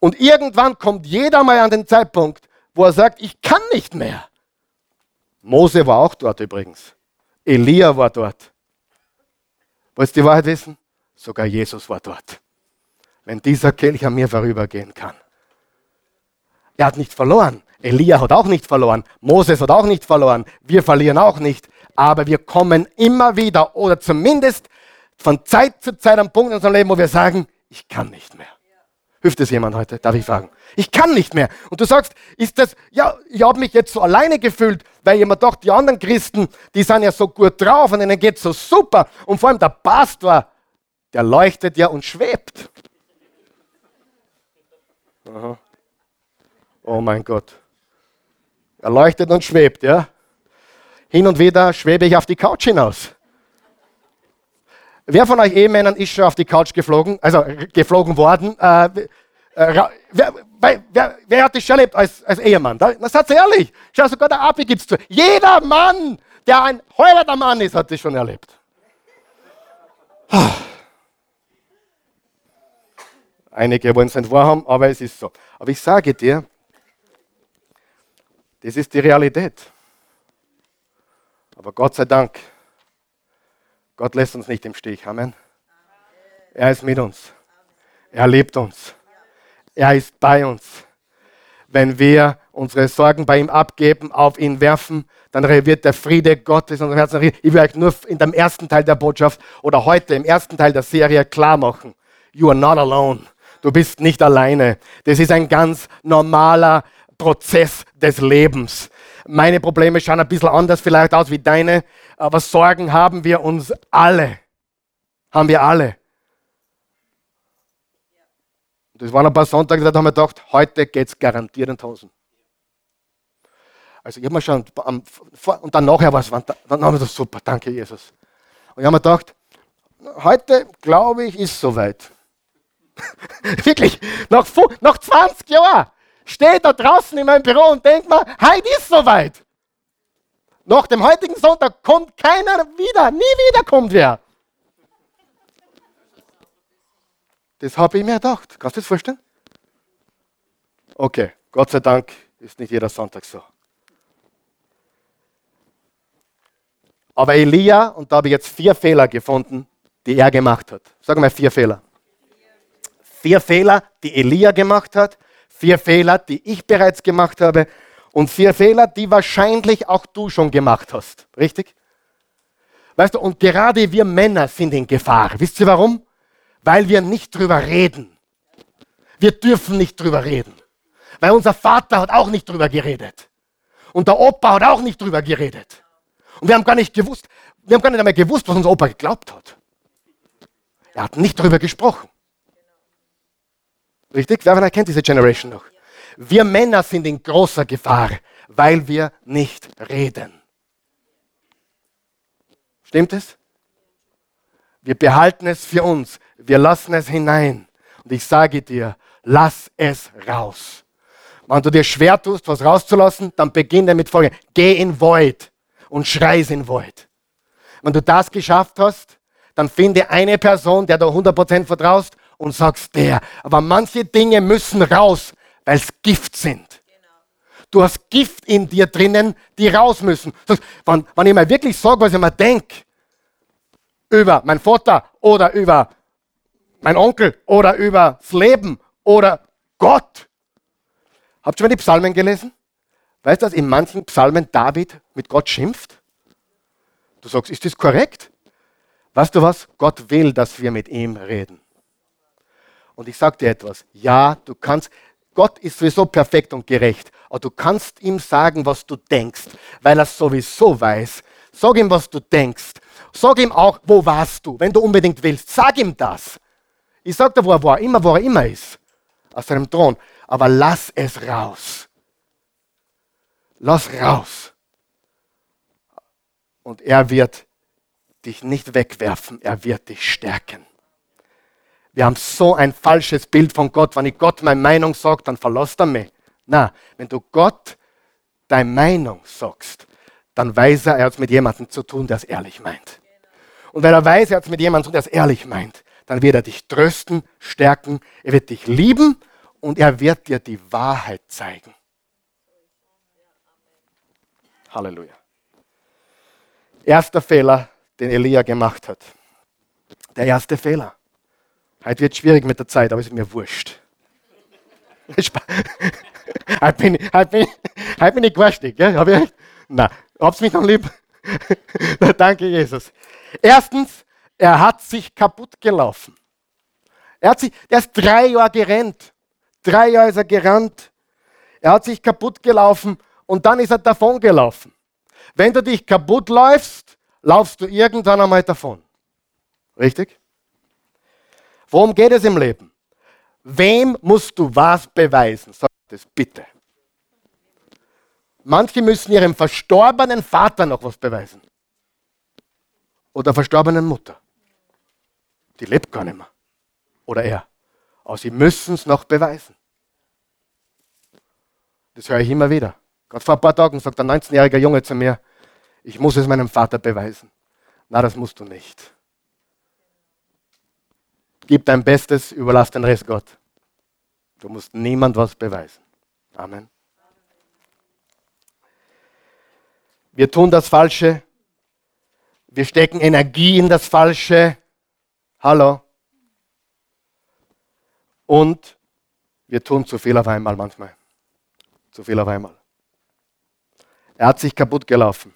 Und irgendwann kommt jeder mal an den Zeitpunkt, wo er sagt, ich kann nicht mehr. Mose war auch dort übrigens. Elia war dort. Wolltest du die Wahrheit wissen? Sogar Jesus war dort. Wenn dieser Kelch an mir vorübergehen kann. Er hat nicht verloren. Elia hat auch nicht verloren. Moses hat auch nicht verloren. Wir verlieren auch nicht. Aber wir kommen immer wieder oder zumindest von Zeit zu Zeit am Punkt in unserem Leben, wo wir sagen, ich kann nicht mehr. Hilft es jemand heute? Darf ich fragen? Ich kann nicht mehr. Und du sagst, ist das, ja, ich habe mich jetzt so alleine gefühlt, weil ich mir doch die anderen Christen, die sind ja so gut drauf und ihnen geht so super. Und vor allem der Pastor, der leuchtet ja und schwebt. Aha. Oh mein Gott. Er leuchtet und schwebt, ja. Hin und wieder schwebe ich auf die Couch hinaus. Wer von euch Ehemännern ist schon auf die Couch geflogen, also geflogen worden? Äh, äh, wer, wer, wer, hat das schon erlebt als, als Ehemann? Na, seid ehrlich. Schau, sogar der Abi gibt es zu. Jeder Mann, der ein heulender Mann ist, hat das schon erlebt. Einige wollen es nicht wahrhaben, aber es ist so. Aber ich sage dir, das ist die Realität. Aber Gott sei Dank, Gott lässt uns nicht im Stich. Amen. Er ist mit uns. Er liebt uns. Er ist bei uns. Wenn wir unsere Sorgen bei ihm abgeben, auf ihn werfen, dann wird der Friede Gottes in unserem Herzen. Ich will euch nur in dem ersten Teil der Botschaft oder heute im ersten Teil der Serie klar machen. You are not alone. Du bist nicht alleine. Das ist ein ganz normaler Prozess des Lebens. Meine Probleme schauen ein bisschen anders vielleicht aus wie deine, aber Sorgen haben wir uns alle. Haben wir alle. Das waren ein paar Sonntage, da haben wir gedacht, heute geht es garantiert in Hosen. Also ich habe mir schon, und dann nachher war es, dann haben wir gesagt, super, danke Jesus. Und ich habe mir gedacht, heute glaube ich, ist soweit. Wirklich, nach, nach 20 Jahren stehe da draußen in meinem Büro und denke mir, heute ist soweit. Nach dem heutigen Sonntag kommt keiner wieder, nie wieder kommt wer. Das habe ich mir gedacht. Kannst du das vorstellen? Okay, Gott sei Dank ist nicht jeder Sonntag so. Aber Elia, und da habe ich jetzt vier Fehler gefunden, die er gemacht hat. Sag mal vier Fehler. Vier Fehler, die Elia gemacht hat, vier Fehler, die ich bereits gemacht habe und vier Fehler, die wahrscheinlich auch du schon gemacht hast. Richtig? Weißt du, und gerade wir Männer sind in Gefahr. Wisst ihr warum? Weil wir nicht drüber reden. Wir dürfen nicht drüber reden. Weil unser Vater hat auch nicht drüber geredet. Und der Opa hat auch nicht drüber geredet. Und wir haben gar nicht gewusst, wir haben gar nicht einmal gewusst, was unser Opa geglaubt hat. Er hat nicht darüber gesprochen. Richtig? Wer kennt diese Generation noch? Wir Männer sind in großer Gefahr, weil wir nicht reden. Stimmt es? Wir behalten es für uns. Wir lassen es hinein. Und ich sage dir, lass es raus. Wenn du dir schwer tust, was rauszulassen, dann beginne mit Folge. Geh in Void und schreis in Void. Wenn du das geschafft hast, dann finde eine Person, der du 100% vertraust und sagst der. Aber manche Dinge müssen raus, weil es Gift sind. Du hast Gift in dir drinnen, die raus müssen. Wenn, wenn ich mal wirklich sage, was ich mir denke, über meinen Vater oder über meinen Onkel oder über das Leben oder Gott. Habt ihr mal die Psalmen gelesen? Weißt du, dass in manchen Psalmen David mit Gott schimpft? Du sagst, ist das korrekt? Weißt du was? Gott will, dass wir mit ihm reden. Und ich sage dir etwas. Ja, du kannst, Gott ist sowieso perfekt und gerecht, aber du kannst ihm sagen, was du denkst, weil er sowieso weiß. Sag ihm, was du denkst. Sag ihm auch, wo warst du, wenn du unbedingt willst. Sag ihm das. Ich sag dir, wo er war, immer, wo er immer ist. Aus seinem Thron. Aber lass es raus. Lass raus. Und er wird dich nicht wegwerfen, er wird dich stärken. Wir haben so ein falsches Bild von Gott. Wenn ich Gott meine Meinung sage, dann verlässt er mich. Na, wenn du Gott deine Meinung sagst, dann weiß er, er hat es mit jemandem zu tun, der es ehrlich meint. Und wenn er weiß, er hat es mit jemandem zu tun, der es ehrlich meint, dann wird er dich trösten, stärken, er wird dich lieben und er wird dir die Wahrheit zeigen. Halleluja. Erster Fehler, den Elia gemacht hat. Der erste Fehler. Heute wird es schwierig mit der Zeit, aber ist mir wurscht. heute, bin, heute, bin, heute bin ich gewurstig. Gell? Hab ich, hab's mich noch lieb? Danke, Jesus. Erstens, er hat sich kaputt gelaufen. Er, hat sich, er ist drei Jahre gerannt. Drei Jahre ist er gerannt. Er hat sich kaputt gelaufen und dann ist er davon gelaufen. Wenn du dich kaputt läufst, laufst du irgendwann einmal davon. Richtig? Worum geht es im Leben? Wem musst du was beweisen? Sag das bitte. Manche müssen ihrem verstorbenen Vater noch was beweisen. Oder verstorbenen Mutter. Die lebt gar nicht mehr. Oder er. Aber sie müssen es noch beweisen. Das höre ich immer wieder. Gerade vor ein paar Tagen sagt ein 19-jähriger Junge zu mir, ich muss es meinem Vater beweisen. Na, das musst du nicht. Gib dein Bestes, überlass den Rest Gott. Du musst niemand was beweisen. Amen. Wir tun das Falsche. Wir stecken Energie in das Falsche. Hallo. Und wir tun zu viel auf einmal manchmal. Zu viel auf einmal. Er hat sich kaputt gelaufen.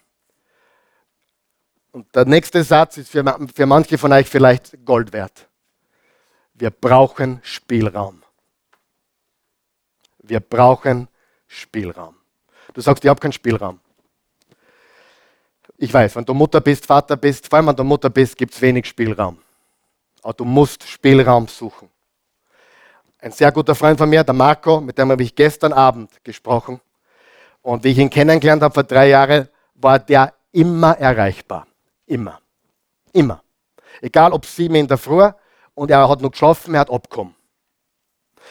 Und der nächste Satz ist für, für manche von euch vielleicht Gold wert. Wir brauchen Spielraum. Wir brauchen Spielraum. Du sagst, ich habe keinen Spielraum. Ich weiß, wenn du Mutter bist, Vater bist, vor allem wenn du Mutter bist, gibt es wenig Spielraum. Aber du musst Spielraum suchen. Ein sehr guter Freund von mir, der Marco, mit dem habe ich gestern Abend gesprochen. Und wie ich ihn kennengelernt habe vor drei Jahren, war der immer erreichbar. Immer. Immer. Egal ob sieben in der Früh und er hat noch geschlafen, er hat abgekommen.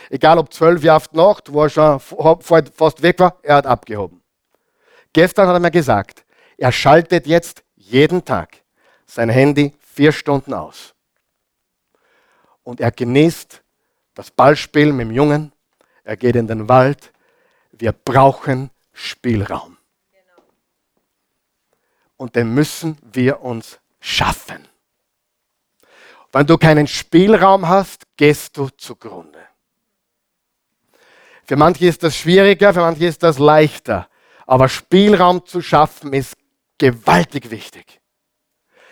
Egal ob zwölf Jahre auf die Nacht, wo er schon fast weg war, er hat abgehoben. Gestern hat er mir gesagt, er schaltet jetzt jeden Tag sein Handy vier Stunden aus. Und er genießt das Ballspiel mit dem Jungen. Er geht in den Wald. Wir brauchen Spielraum. Und den müssen wir uns schaffen. Wenn du keinen Spielraum hast, gehst du zugrunde. Für manche ist das schwieriger, für manche ist das leichter. Aber Spielraum zu schaffen ist gewaltig wichtig.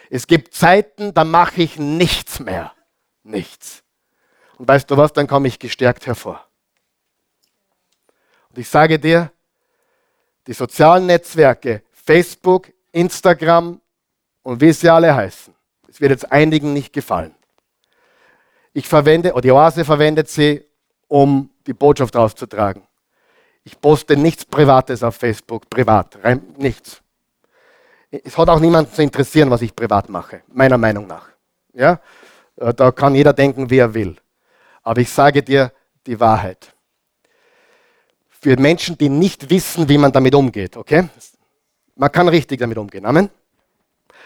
Es gibt Zeiten, da mache ich nichts mehr. Nichts. Und weißt du was, dann komme ich gestärkt hervor. Und ich sage dir, die sozialen Netzwerke, Facebook, Instagram und wie sie alle heißen, es wird jetzt einigen nicht gefallen. Ich verwende, oder die Oase verwendet sie, um die Botschaft rauszutragen. Ich poste nichts Privates auf Facebook, privat, rein, nichts. Es hat auch niemanden zu interessieren, was ich privat mache, meiner Meinung nach. Ja? Äh, da kann jeder denken, wie er will. Aber ich sage dir die Wahrheit. Für Menschen, die nicht wissen, wie man damit umgeht, okay? Man kann richtig damit umgehen. Amen.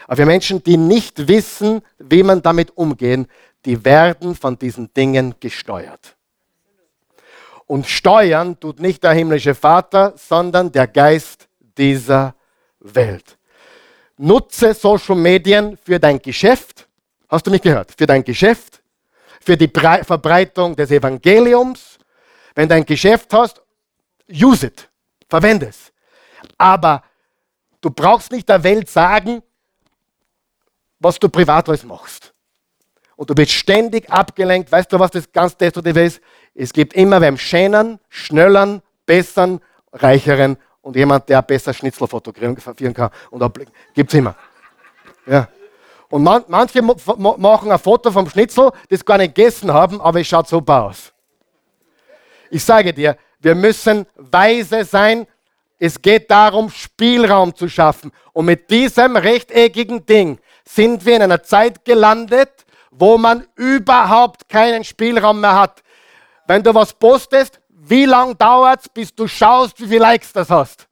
Aber für Menschen, die nicht wissen, wie man damit umgehen, die werden von diesen Dingen gesteuert. Und steuern tut nicht der himmlische Vater, sondern der Geist dieser Welt. Nutze Social Medien für dein Geschäft. Hast du mich gehört? Für dein Geschäft, für die Verbreitung des Evangeliums. Wenn du ein Geschäft hast, use it, verwende es. Aber du brauchst nicht der Welt sagen, was du privat alles machst. Und du wirst ständig abgelenkt. Weißt du, was das ganz destruktive ist? Es gibt immer beim schöneren, schnelleren, besseren, reicheren und jemand, der besser Schnitzel fotografieren kann. Und gibt es immer. Ja. Und man, manche machen ein Foto vom Schnitzel, das gar nicht gegessen haben, aber es schaut super aus. Ich sage dir, wir müssen weise sein. Es geht darum, Spielraum zu schaffen. Und mit diesem rechteckigen Ding sind wir in einer Zeit gelandet, wo man überhaupt keinen Spielraum mehr hat. Wenn du was postest, wie lange dauert es, bis du schaust, wie viele Likes das hast?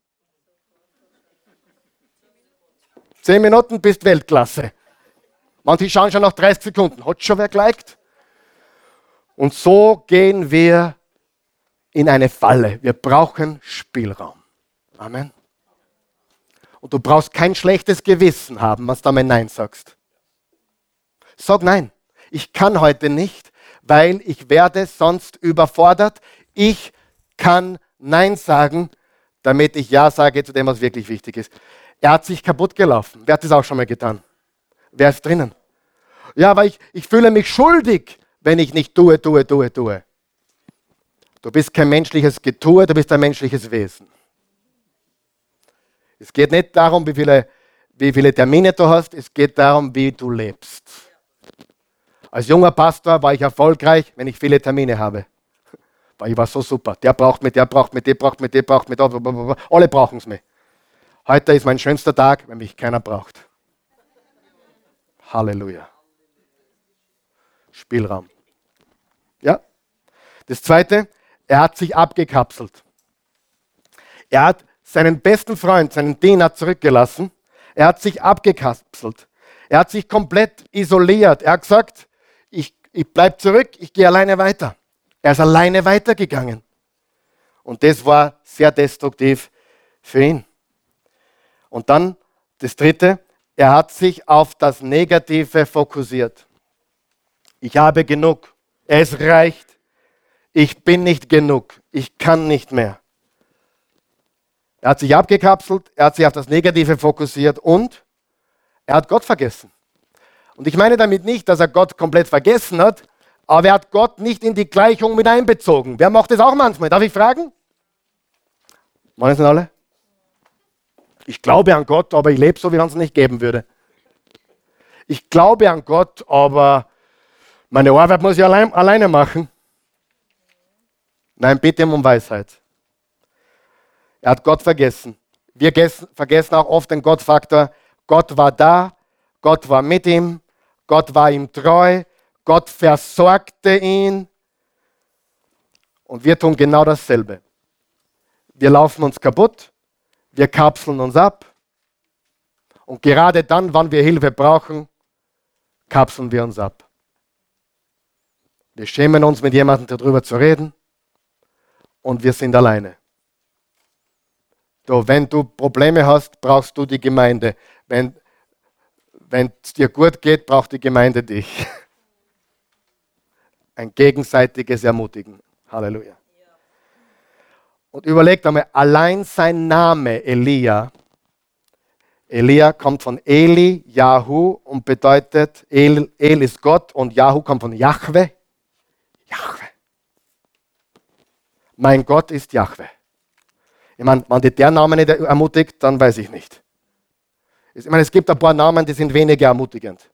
Zehn Minuten bist Weltklasse. Manche schauen schon nach 30 Sekunden. Hat schon wer geliked? Und so gehen wir in eine Falle. Wir brauchen Spielraum. Amen. Und du brauchst kein schlechtes Gewissen haben, was du damit Nein sagst. Sag Nein. Ich kann heute nicht, weil ich werde sonst überfordert. Ich kann Nein sagen, damit ich Ja sage zu dem, was wirklich wichtig ist. Er hat sich kaputt gelaufen. Wer hat das auch schon mal getan? Wer ist drinnen? Ja, aber ich, ich fühle mich schuldig, wenn ich nicht tue, tue, tue, tue. Du bist kein menschliches Getue, du bist ein menschliches Wesen. Es geht nicht darum, wie viele, wie viele Termine du hast, es geht darum, wie du lebst. Als junger Pastor war ich erfolgreich, wenn ich viele Termine habe. Weil ich war so super. Der braucht mich, der braucht mich, der braucht mich, der braucht mich. Alle brauchen es mich. Heute ist mein schönster Tag, wenn mich keiner braucht. Halleluja. Spielraum. Ja. Das zweite, er hat sich abgekapselt. Er hat seinen besten Freund, seinen Diener zurückgelassen. Er hat sich abgekapselt. Er hat sich komplett isoliert. Er hat gesagt, ich, ich bleibe zurück, ich gehe alleine weiter. Er ist alleine weitergegangen. Und das war sehr destruktiv für ihn. Und dann das Dritte, er hat sich auf das Negative fokussiert. Ich habe genug. Es reicht. Ich bin nicht genug. Ich kann nicht mehr. Er hat sich abgekapselt, er hat sich auf das Negative fokussiert und er hat Gott vergessen. Und ich meine damit nicht, dass er Gott komplett vergessen hat, aber er hat Gott nicht in die Gleichung mit einbezogen. Wer macht das auch manchmal? Darf ich fragen? Wollen es nicht alle? Ich glaube an Gott, aber ich lebe so, wie wenn es nicht geben würde. Ich glaube an Gott, aber meine Arbeit muss ich allein, alleine machen. Nein, bitte um Weisheit. Er hat Gott vergessen. Wir vergessen auch oft den Gottfaktor. Gott war da, Gott war mit ihm, Gott war ihm treu, Gott versorgte ihn. Und wir tun genau dasselbe. Wir laufen uns kaputt, wir kapseln uns ab. Und gerade dann, wann wir Hilfe brauchen, kapseln wir uns ab. Wir schämen uns, mit jemandem darüber zu reden. Und wir sind alleine. Du, wenn du Probleme hast, brauchst du die Gemeinde. Wenn es dir gut geht, braucht die Gemeinde dich. Ein gegenseitiges Ermutigen. Halleluja. Und überlegt einmal, allein sein Name Elia, Elia kommt von Eli, Yahu und bedeutet, El, El ist Gott und Yahu kommt von Yahweh. Yahweh. Mein Gott ist Yahweh. Ich meine, wenn dich der Name nicht ermutigt, dann weiß ich nicht. Ich meine, es gibt ein paar Namen, die sind weniger ermutigend.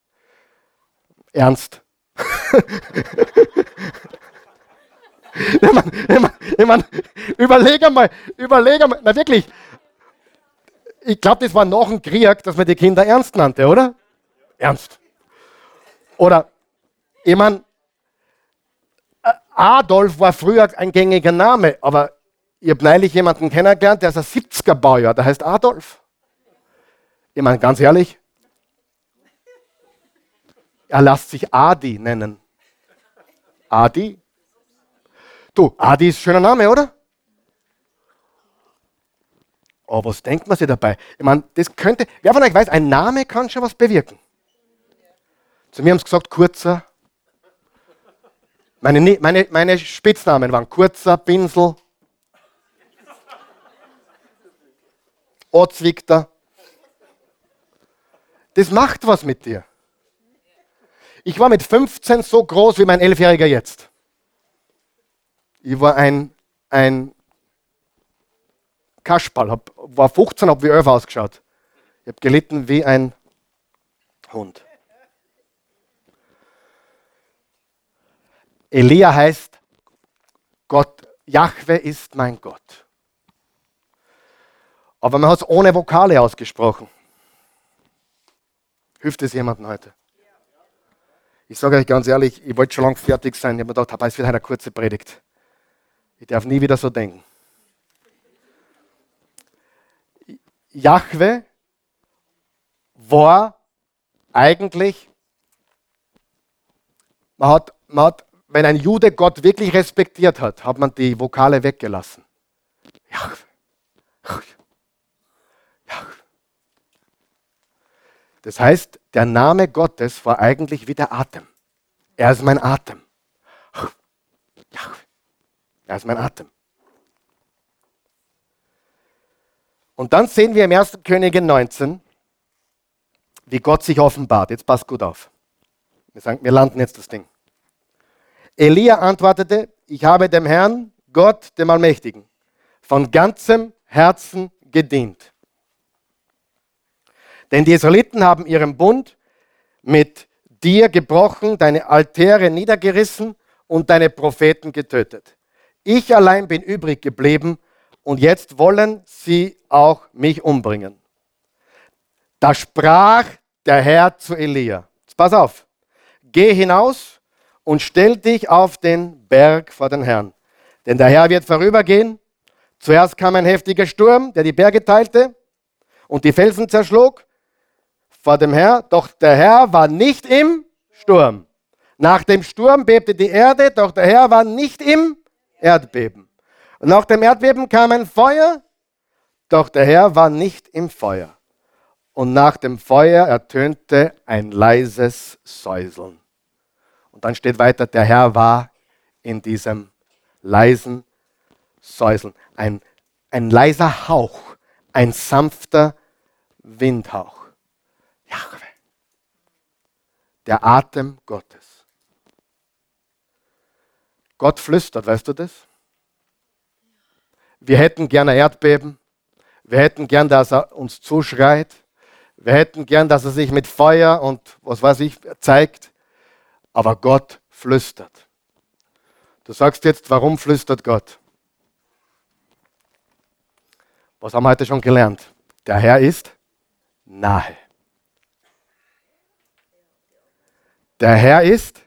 Ernst. ich meine, ich meine, ich meine, überleg einmal, überleg einmal, na wirklich, ich glaube, das war noch ein Krieg, dass man die Kinder ernst nannte, oder? Ernst. Oder, ich meine, Adolf war früher ein gängiger Name, aber ich habe neulich jemanden kennengelernt, der ist ein 70er Baujahr, der heißt Adolf. Ich meine, ganz ehrlich, er lässt sich Adi nennen. Adi? Du, Adi ist ein schöner Name, oder? Aber was denkt man sich dabei? Ich meine, das könnte, wer von euch weiß, ein Name kann schon was bewirken. Zu mir haben sie gesagt, kurzer. Meine, meine, meine Spitznamen waren kurzer, Pinsel, Ortswickter. Das macht was mit dir. Ich war mit 15 so groß wie mein Elfjähriger jetzt. Ich war ein, ein Kasperl, hab, war 15, habe wie 11 ausgeschaut. Ich habe gelitten wie ein Hund. Elia heißt Gott, Jahwe ist mein Gott. Aber man hat es ohne Vokale ausgesprochen. Hilft es jemandem heute? Ich sage euch ganz ehrlich, ich wollte schon lange fertig sein. Ich habe mir gedacht, es wird eine kurze Predigt. Ich darf nie wieder so denken. Jahwe war eigentlich, man hat, man hat, wenn ein Jude Gott wirklich respektiert hat, hat man die Vokale weggelassen. Jahwe. Das heißt, der Name Gottes war eigentlich wie der Atem. Er ist mein Atem. Er ist mein Atem. Und dann sehen wir im 1. Könige 19, wie Gott sich offenbart. Jetzt passt gut auf. Wir, sagen, wir landen jetzt das Ding. Elia antwortete, ich habe dem Herrn, Gott, dem Allmächtigen, von ganzem Herzen gedient denn die Israeliten haben ihren Bund mit dir gebrochen, deine Altäre niedergerissen und deine Propheten getötet. Ich allein bin übrig geblieben und jetzt wollen sie auch mich umbringen. Da sprach der Herr zu Elia. Jetzt pass auf. Geh hinaus und stell dich auf den Berg vor den Herrn. Denn der Herr wird vorübergehen. Zuerst kam ein heftiger Sturm, der die Berge teilte und die Felsen zerschlug vor dem Herr, doch der Herr war nicht im Sturm. Nach dem Sturm bebte die Erde, doch der Herr war nicht im Erdbeben. Nach dem Erdbeben kam ein Feuer, doch der Herr war nicht im Feuer. Und nach dem Feuer ertönte ein leises Säuseln. Und dann steht weiter, der Herr war in diesem leisen Säuseln. Ein, ein leiser Hauch, ein sanfter Windhauch. Jahwe. Der Atem Gottes. Gott flüstert, weißt du das? Wir hätten gerne Erdbeben. Wir hätten gern, dass er uns zuschreit. Wir hätten gern, dass er sich mit Feuer und was weiß ich zeigt. Aber Gott flüstert. Du sagst jetzt, warum flüstert Gott? Was haben wir heute schon gelernt? Der Herr ist nahe. Der Herr ist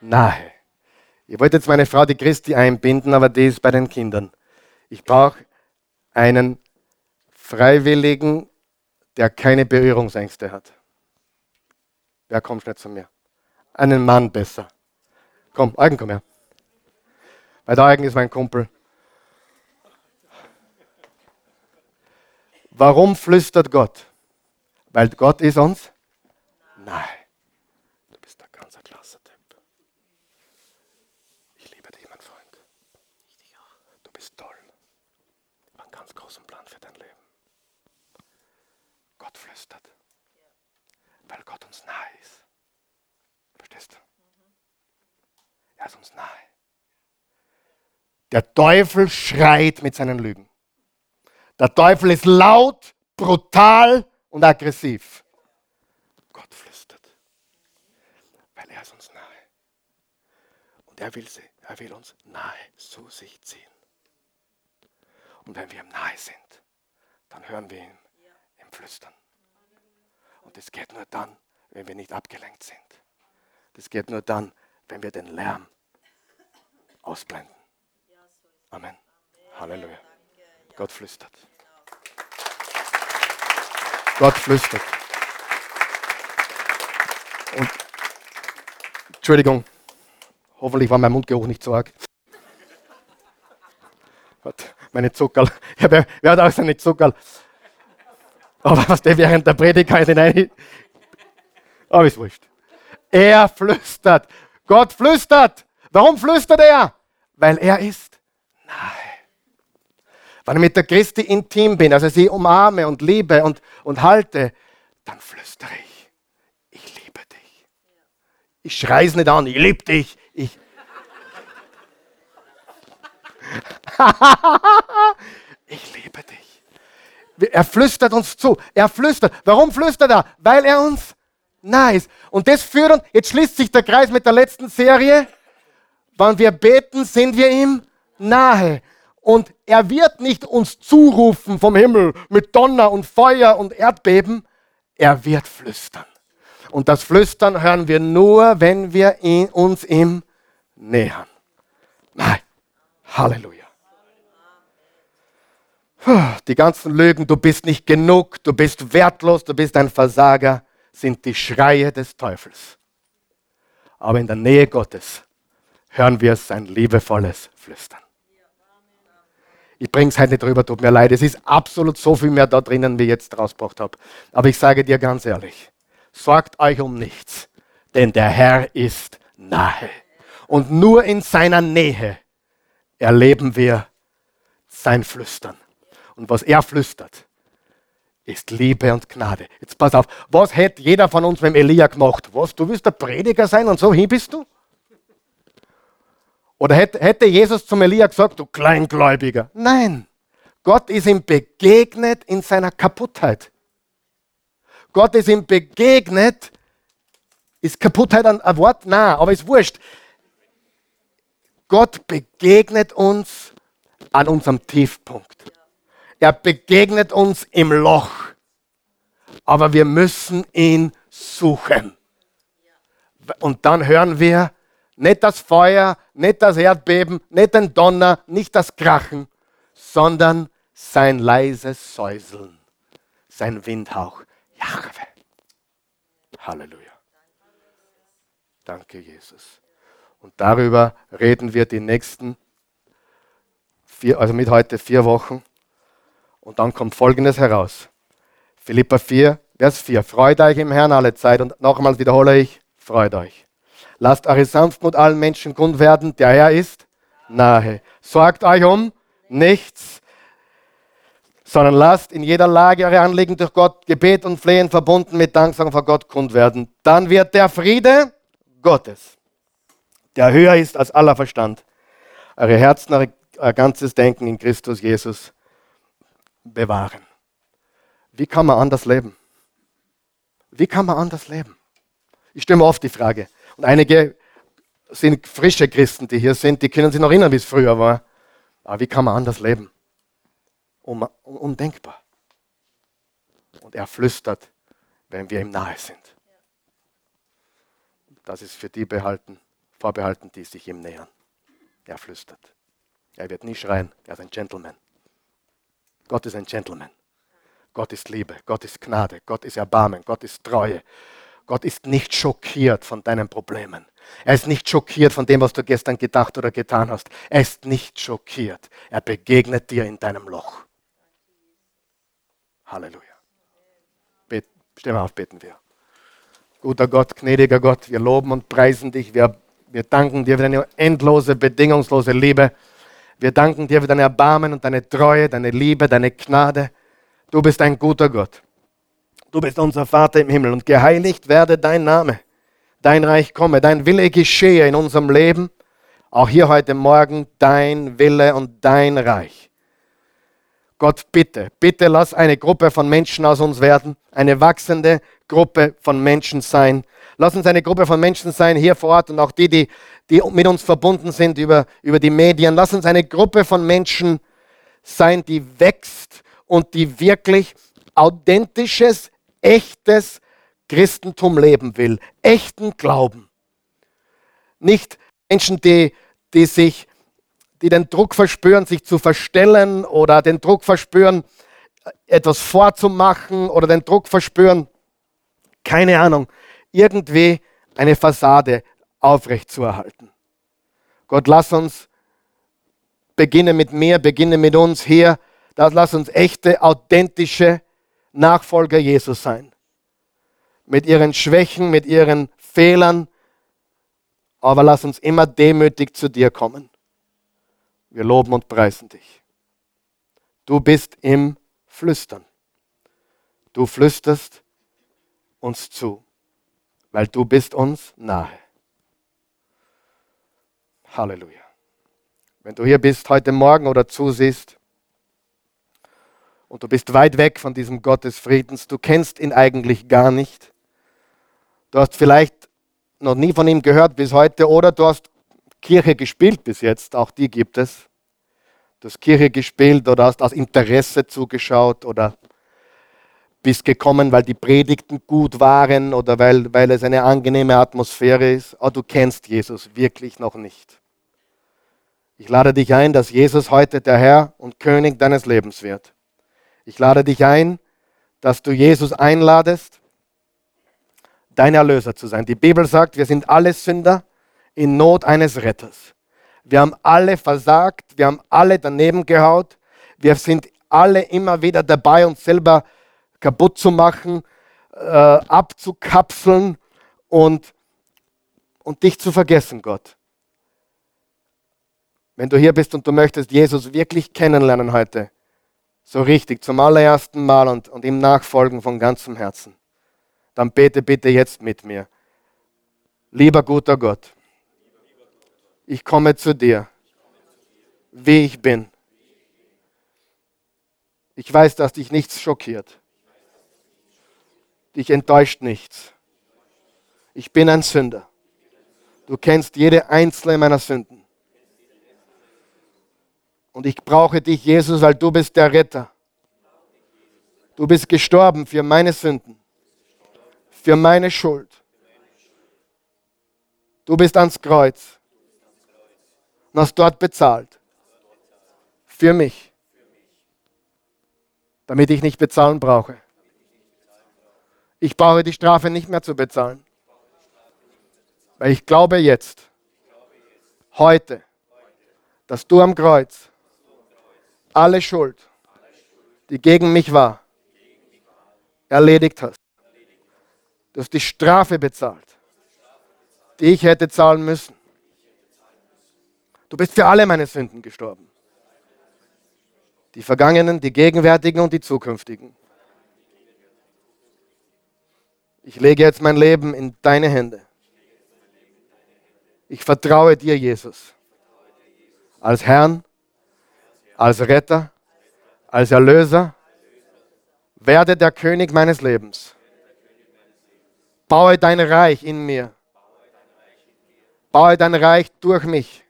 nahe. Ich wollte jetzt meine Frau, die Christi, einbinden, aber die ist bei den Kindern. Ich brauche einen Freiwilligen, der keine Berührungsängste hat. Wer kommt schnell zu mir? Einen Mann besser. Komm, Eugen, komm her. Weil der Eugen ist mein Kumpel. Warum flüstert Gott? Weil Gott ist uns nahe. Du bist ein ganz klasse Typ. Ich liebe dich, mein Freund. Ich dich auch. Du bist toll. Ich habe einen ganz großen Plan für dein Leben. Gott flüstert. Weil Gott uns nahe ist. Du? Er ist uns nahe. Der Teufel schreit mit seinen Lügen. Der Teufel ist laut, brutal und aggressiv. Gott flüstert, weil er ist uns nahe. Und er will, sie, er will uns nahe zu sich ziehen. Und wenn wir ihm nahe sind, dann hören wir ihn im Flüstern. Und das geht nur dann, wenn wir nicht abgelenkt sind. Das geht nur dann, wenn wir den Lärm ausblenden. Amen. Halleluja. Gott flüstert. Gott flüstert. Und Entschuldigung, hoffentlich war mein Mundgeruch nicht so arg. Meine Zuckerl. Ja, wer, wer hat auch seine Zuckerl? Aber was der während der Predigt kann ich nicht Aber ist wurscht. Er flüstert. Gott flüstert. Warum flüstert er? Weil er ist nahe. Wenn ich mit der Christi intim bin, also sie umarme und liebe und, und halte, dann flüstere ich, ich liebe dich. Ich schreie es nicht an, ich liebe dich. Ich ich liebe dich. Er flüstert uns zu. Er flüstert. Warum flüstert er? Weil er uns ist. Und das führt uns, jetzt schließt sich der Kreis mit der letzten Serie. Wenn wir beten, sind wir ihm nahe. Und er wird nicht uns zurufen vom Himmel mit Donner und Feuer und Erdbeben. Er wird flüstern. Und das Flüstern hören wir nur, wenn wir ihn, uns ihm nähern. Nein. Halleluja. Die ganzen Lügen, du bist nicht genug, du bist wertlos, du bist ein Versager, sind die Schreie des Teufels. Aber in der Nähe Gottes hören wir sein liebevolles Flüstern. Ich bringe es heute nicht drüber, tut mir leid. Es ist absolut so viel mehr da drinnen, wie ich jetzt rausgebracht habe. Aber ich sage dir ganz ehrlich, sorgt euch um nichts, denn der Herr ist nahe. Und nur in seiner Nähe erleben wir sein Flüstern. Und was er flüstert, ist Liebe und Gnade. Jetzt pass auf, was hätte jeder von uns mit Elia gemacht? Was, du willst der Prediger sein und so hin bist du? Oder hätte, hätte Jesus zum Elia gesagt, du Kleingläubiger? Nein. Gott ist ihm begegnet in seiner Kaputtheit. Gott ist ihm begegnet. Ist Kaputtheit ein, ein Wort? Nein, aber ist wurscht. Gott begegnet uns an unserem Tiefpunkt. Er begegnet uns im Loch. Aber wir müssen ihn suchen. Und dann hören wir, nicht das Feuer, nicht das Erdbeben, nicht den Donner, nicht das Krachen, sondern sein leises Säuseln, sein Windhauch. Jahwe. Halleluja. Danke, Jesus. Und darüber reden wir die nächsten vier, also mit heute vier Wochen. Und dann kommt Folgendes heraus. Philippa 4, Vers 4. Freut euch im Herrn alle Zeit. Und nochmals wiederhole ich, freut euch. Lasst eure Sanftmut allen Menschen kund werden. Der Herr ist nahe. Sorgt euch um nichts, sondern lasst in jeder Lage eure Anliegen durch Gott, Gebet und Flehen verbunden mit Danksagung vor Gott kund werden. Dann wird der Friede Gottes, der höher ist als aller Verstand, eure Herzen, eure euer ganzes Denken in Christus Jesus bewahren. Wie kann man anders leben? Wie kann man anders leben? Ich stelle mir oft die Frage. Und einige sind frische Christen, die hier sind, die können sich noch erinnern, wie es früher war. Aber wie kann man anders leben? undenkbar. Und er flüstert, wenn wir ihm nahe sind. Das ist für die behalten, vorbehalten, die sich ihm nähern. Er flüstert. Er wird nie schreien, er ist ein Gentleman. Gott ist ein Gentleman. Gott ist Liebe, Gott ist Gnade, Gott ist Erbarmen, Gott ist Treue. Gott ist nicht schockiert von deinen Problemen. Er ist nicht schockiert von dem, was du gestern gedacht oder getan hast. Er ist nicht schockiert. Er begegnet dir in deinem Loch. Halleluja. Bet, stehen wir auf, beten wir. Guter Gott, gnädiger Gott, wir loben und preisen dich. Wir, wir danken dir für deine endlose, bedingungslose Liebe. Wir danken dir für deine Erbarmen und deine Treue, deine Liebe, deine Gnade. Du bist ein guter Gott. Du bist unser Vater im Himmel und geheiligt werde dein Name. Dein Reich komme, dein Wille geschehe in unserem Leben. Auch hier heute Morgen dein Wille und dein Reich. Gott, bitte, bitte lass eine Gruppe von Menschen aus uns werden, eine wachsende Gruppe von Menschen sein. Lass uns eine Gruppe von Menschen sein hier vor Ort und auch die, die, die mit uns verbunden sind über, über die Medien. Lass uns eine Gruppe von Menschen sein, die wächst und die wirklich authentisches, echtes Christentum leben will. Echten Glauben. Nicht Menschen, die, die sich die den Druck verspüren, sich zu verstellen oder den Druck verspüren, etwas vorzumachen oder den Druck verspüren, keine Ahnung, irgendwie eine Fassade aufrechtzuerhalten. Gott, lass uns beginnen mit mir, beginnen mit uns hier. Lass uns echte, authentische Nachfolger Jesus sein. Mit ihren Schwächen, mit ihren Fehlern, aber lass uns immer demütig zu dir kommen. Wir loben und preisen dich. Du bist im Flüstern. Du flüsterst uns zu, weil du bist uns nahe. Halleluja. Wenn du hier bist heute Morgen oder zusiehst und du bist weit weg von diesem Gott des Friedens, du kennst ihn eigentlich gar nicht. Du hast vielleicht noch nie von ihm gehört bis heute oder du hast Kirche gespielt bis jetzt, auch die gibt es. Du hast Kirche gespielt oder hast aus Interesse zugeschaut oder bist gekommen, weil die Predigten gut waren oder weil, weil es eine angenehme Atmosphäre ist. Aber du kennst Jesus wirklich noch nicht. Ich lade dich ein, dass Jesus heute der Herr und König deines Lebens wird. Ich lade dich ein, dass du Jesus einladest, dein Erlöser zu sein. Die Bibel sagt, wir sind alle Sünder in Not eines Retters. Wir haben alle versagt, wir haben alle daneben gehaut, wir sind alle immer wieder dabei, uns selber kaputt zu machen, äh, abzukapseln und, und dich zu vergessen, Gott. Wenn du hier bist und du möchtest Jesus wirklich kennenlernen heute, so richtig, zum allerersten Mal und, und ihm nachfolgen von ganzem Herzen, dann bete bitte jetzt mit mir. Lieber guter Gott, ich komme zu dir, wie ich bin. Ich weiß, dass dich nichts schockiert. Dich enttäuscht nichts. Ich bin ein Sünder. Du kennst jede einzelne meiner Sünden. Und ich brauche dich, Jesus, weil du bist der Retter. Du bist gestorben für meine Sünden, für meine Schuld. Du bist ans Kreuz und hast dort bezahlt. Für mich. Damit ich nicht bezahlen brauche. Ich brauche die Strafe nicht mehr zu bezahlen. Weil ich glaube jetzt, heute, dass du am Kreuz alle Schuld, die gegen mich war, erledigt hast. Du hast die Strafe bezahlt, die ich hätte zahlen müssen. Du bist für alle meine Sünden gestorben. Die vergangenen, die gegenwärtigen und die zukünftigen. Ich lege jetzt mein Leben in deine Hände. Ich vertraue dir, Jesus, als Herrn als Retter, als Erlöser. Werde der König meines Lebens. Baue dein Reich in mir. Baue dein Reich durch mich.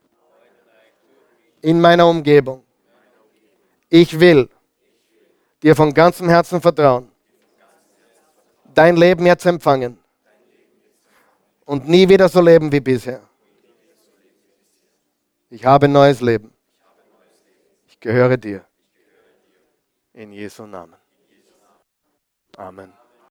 In meiner Umgebung. Ich will dir von ganzem Herzen vertrauen. Dein Leben jetzt empfangen. Und nie wieder so leben wie bisher. Ich habe neues Leben. Gehöre dir. In Jesu Namen. Amen.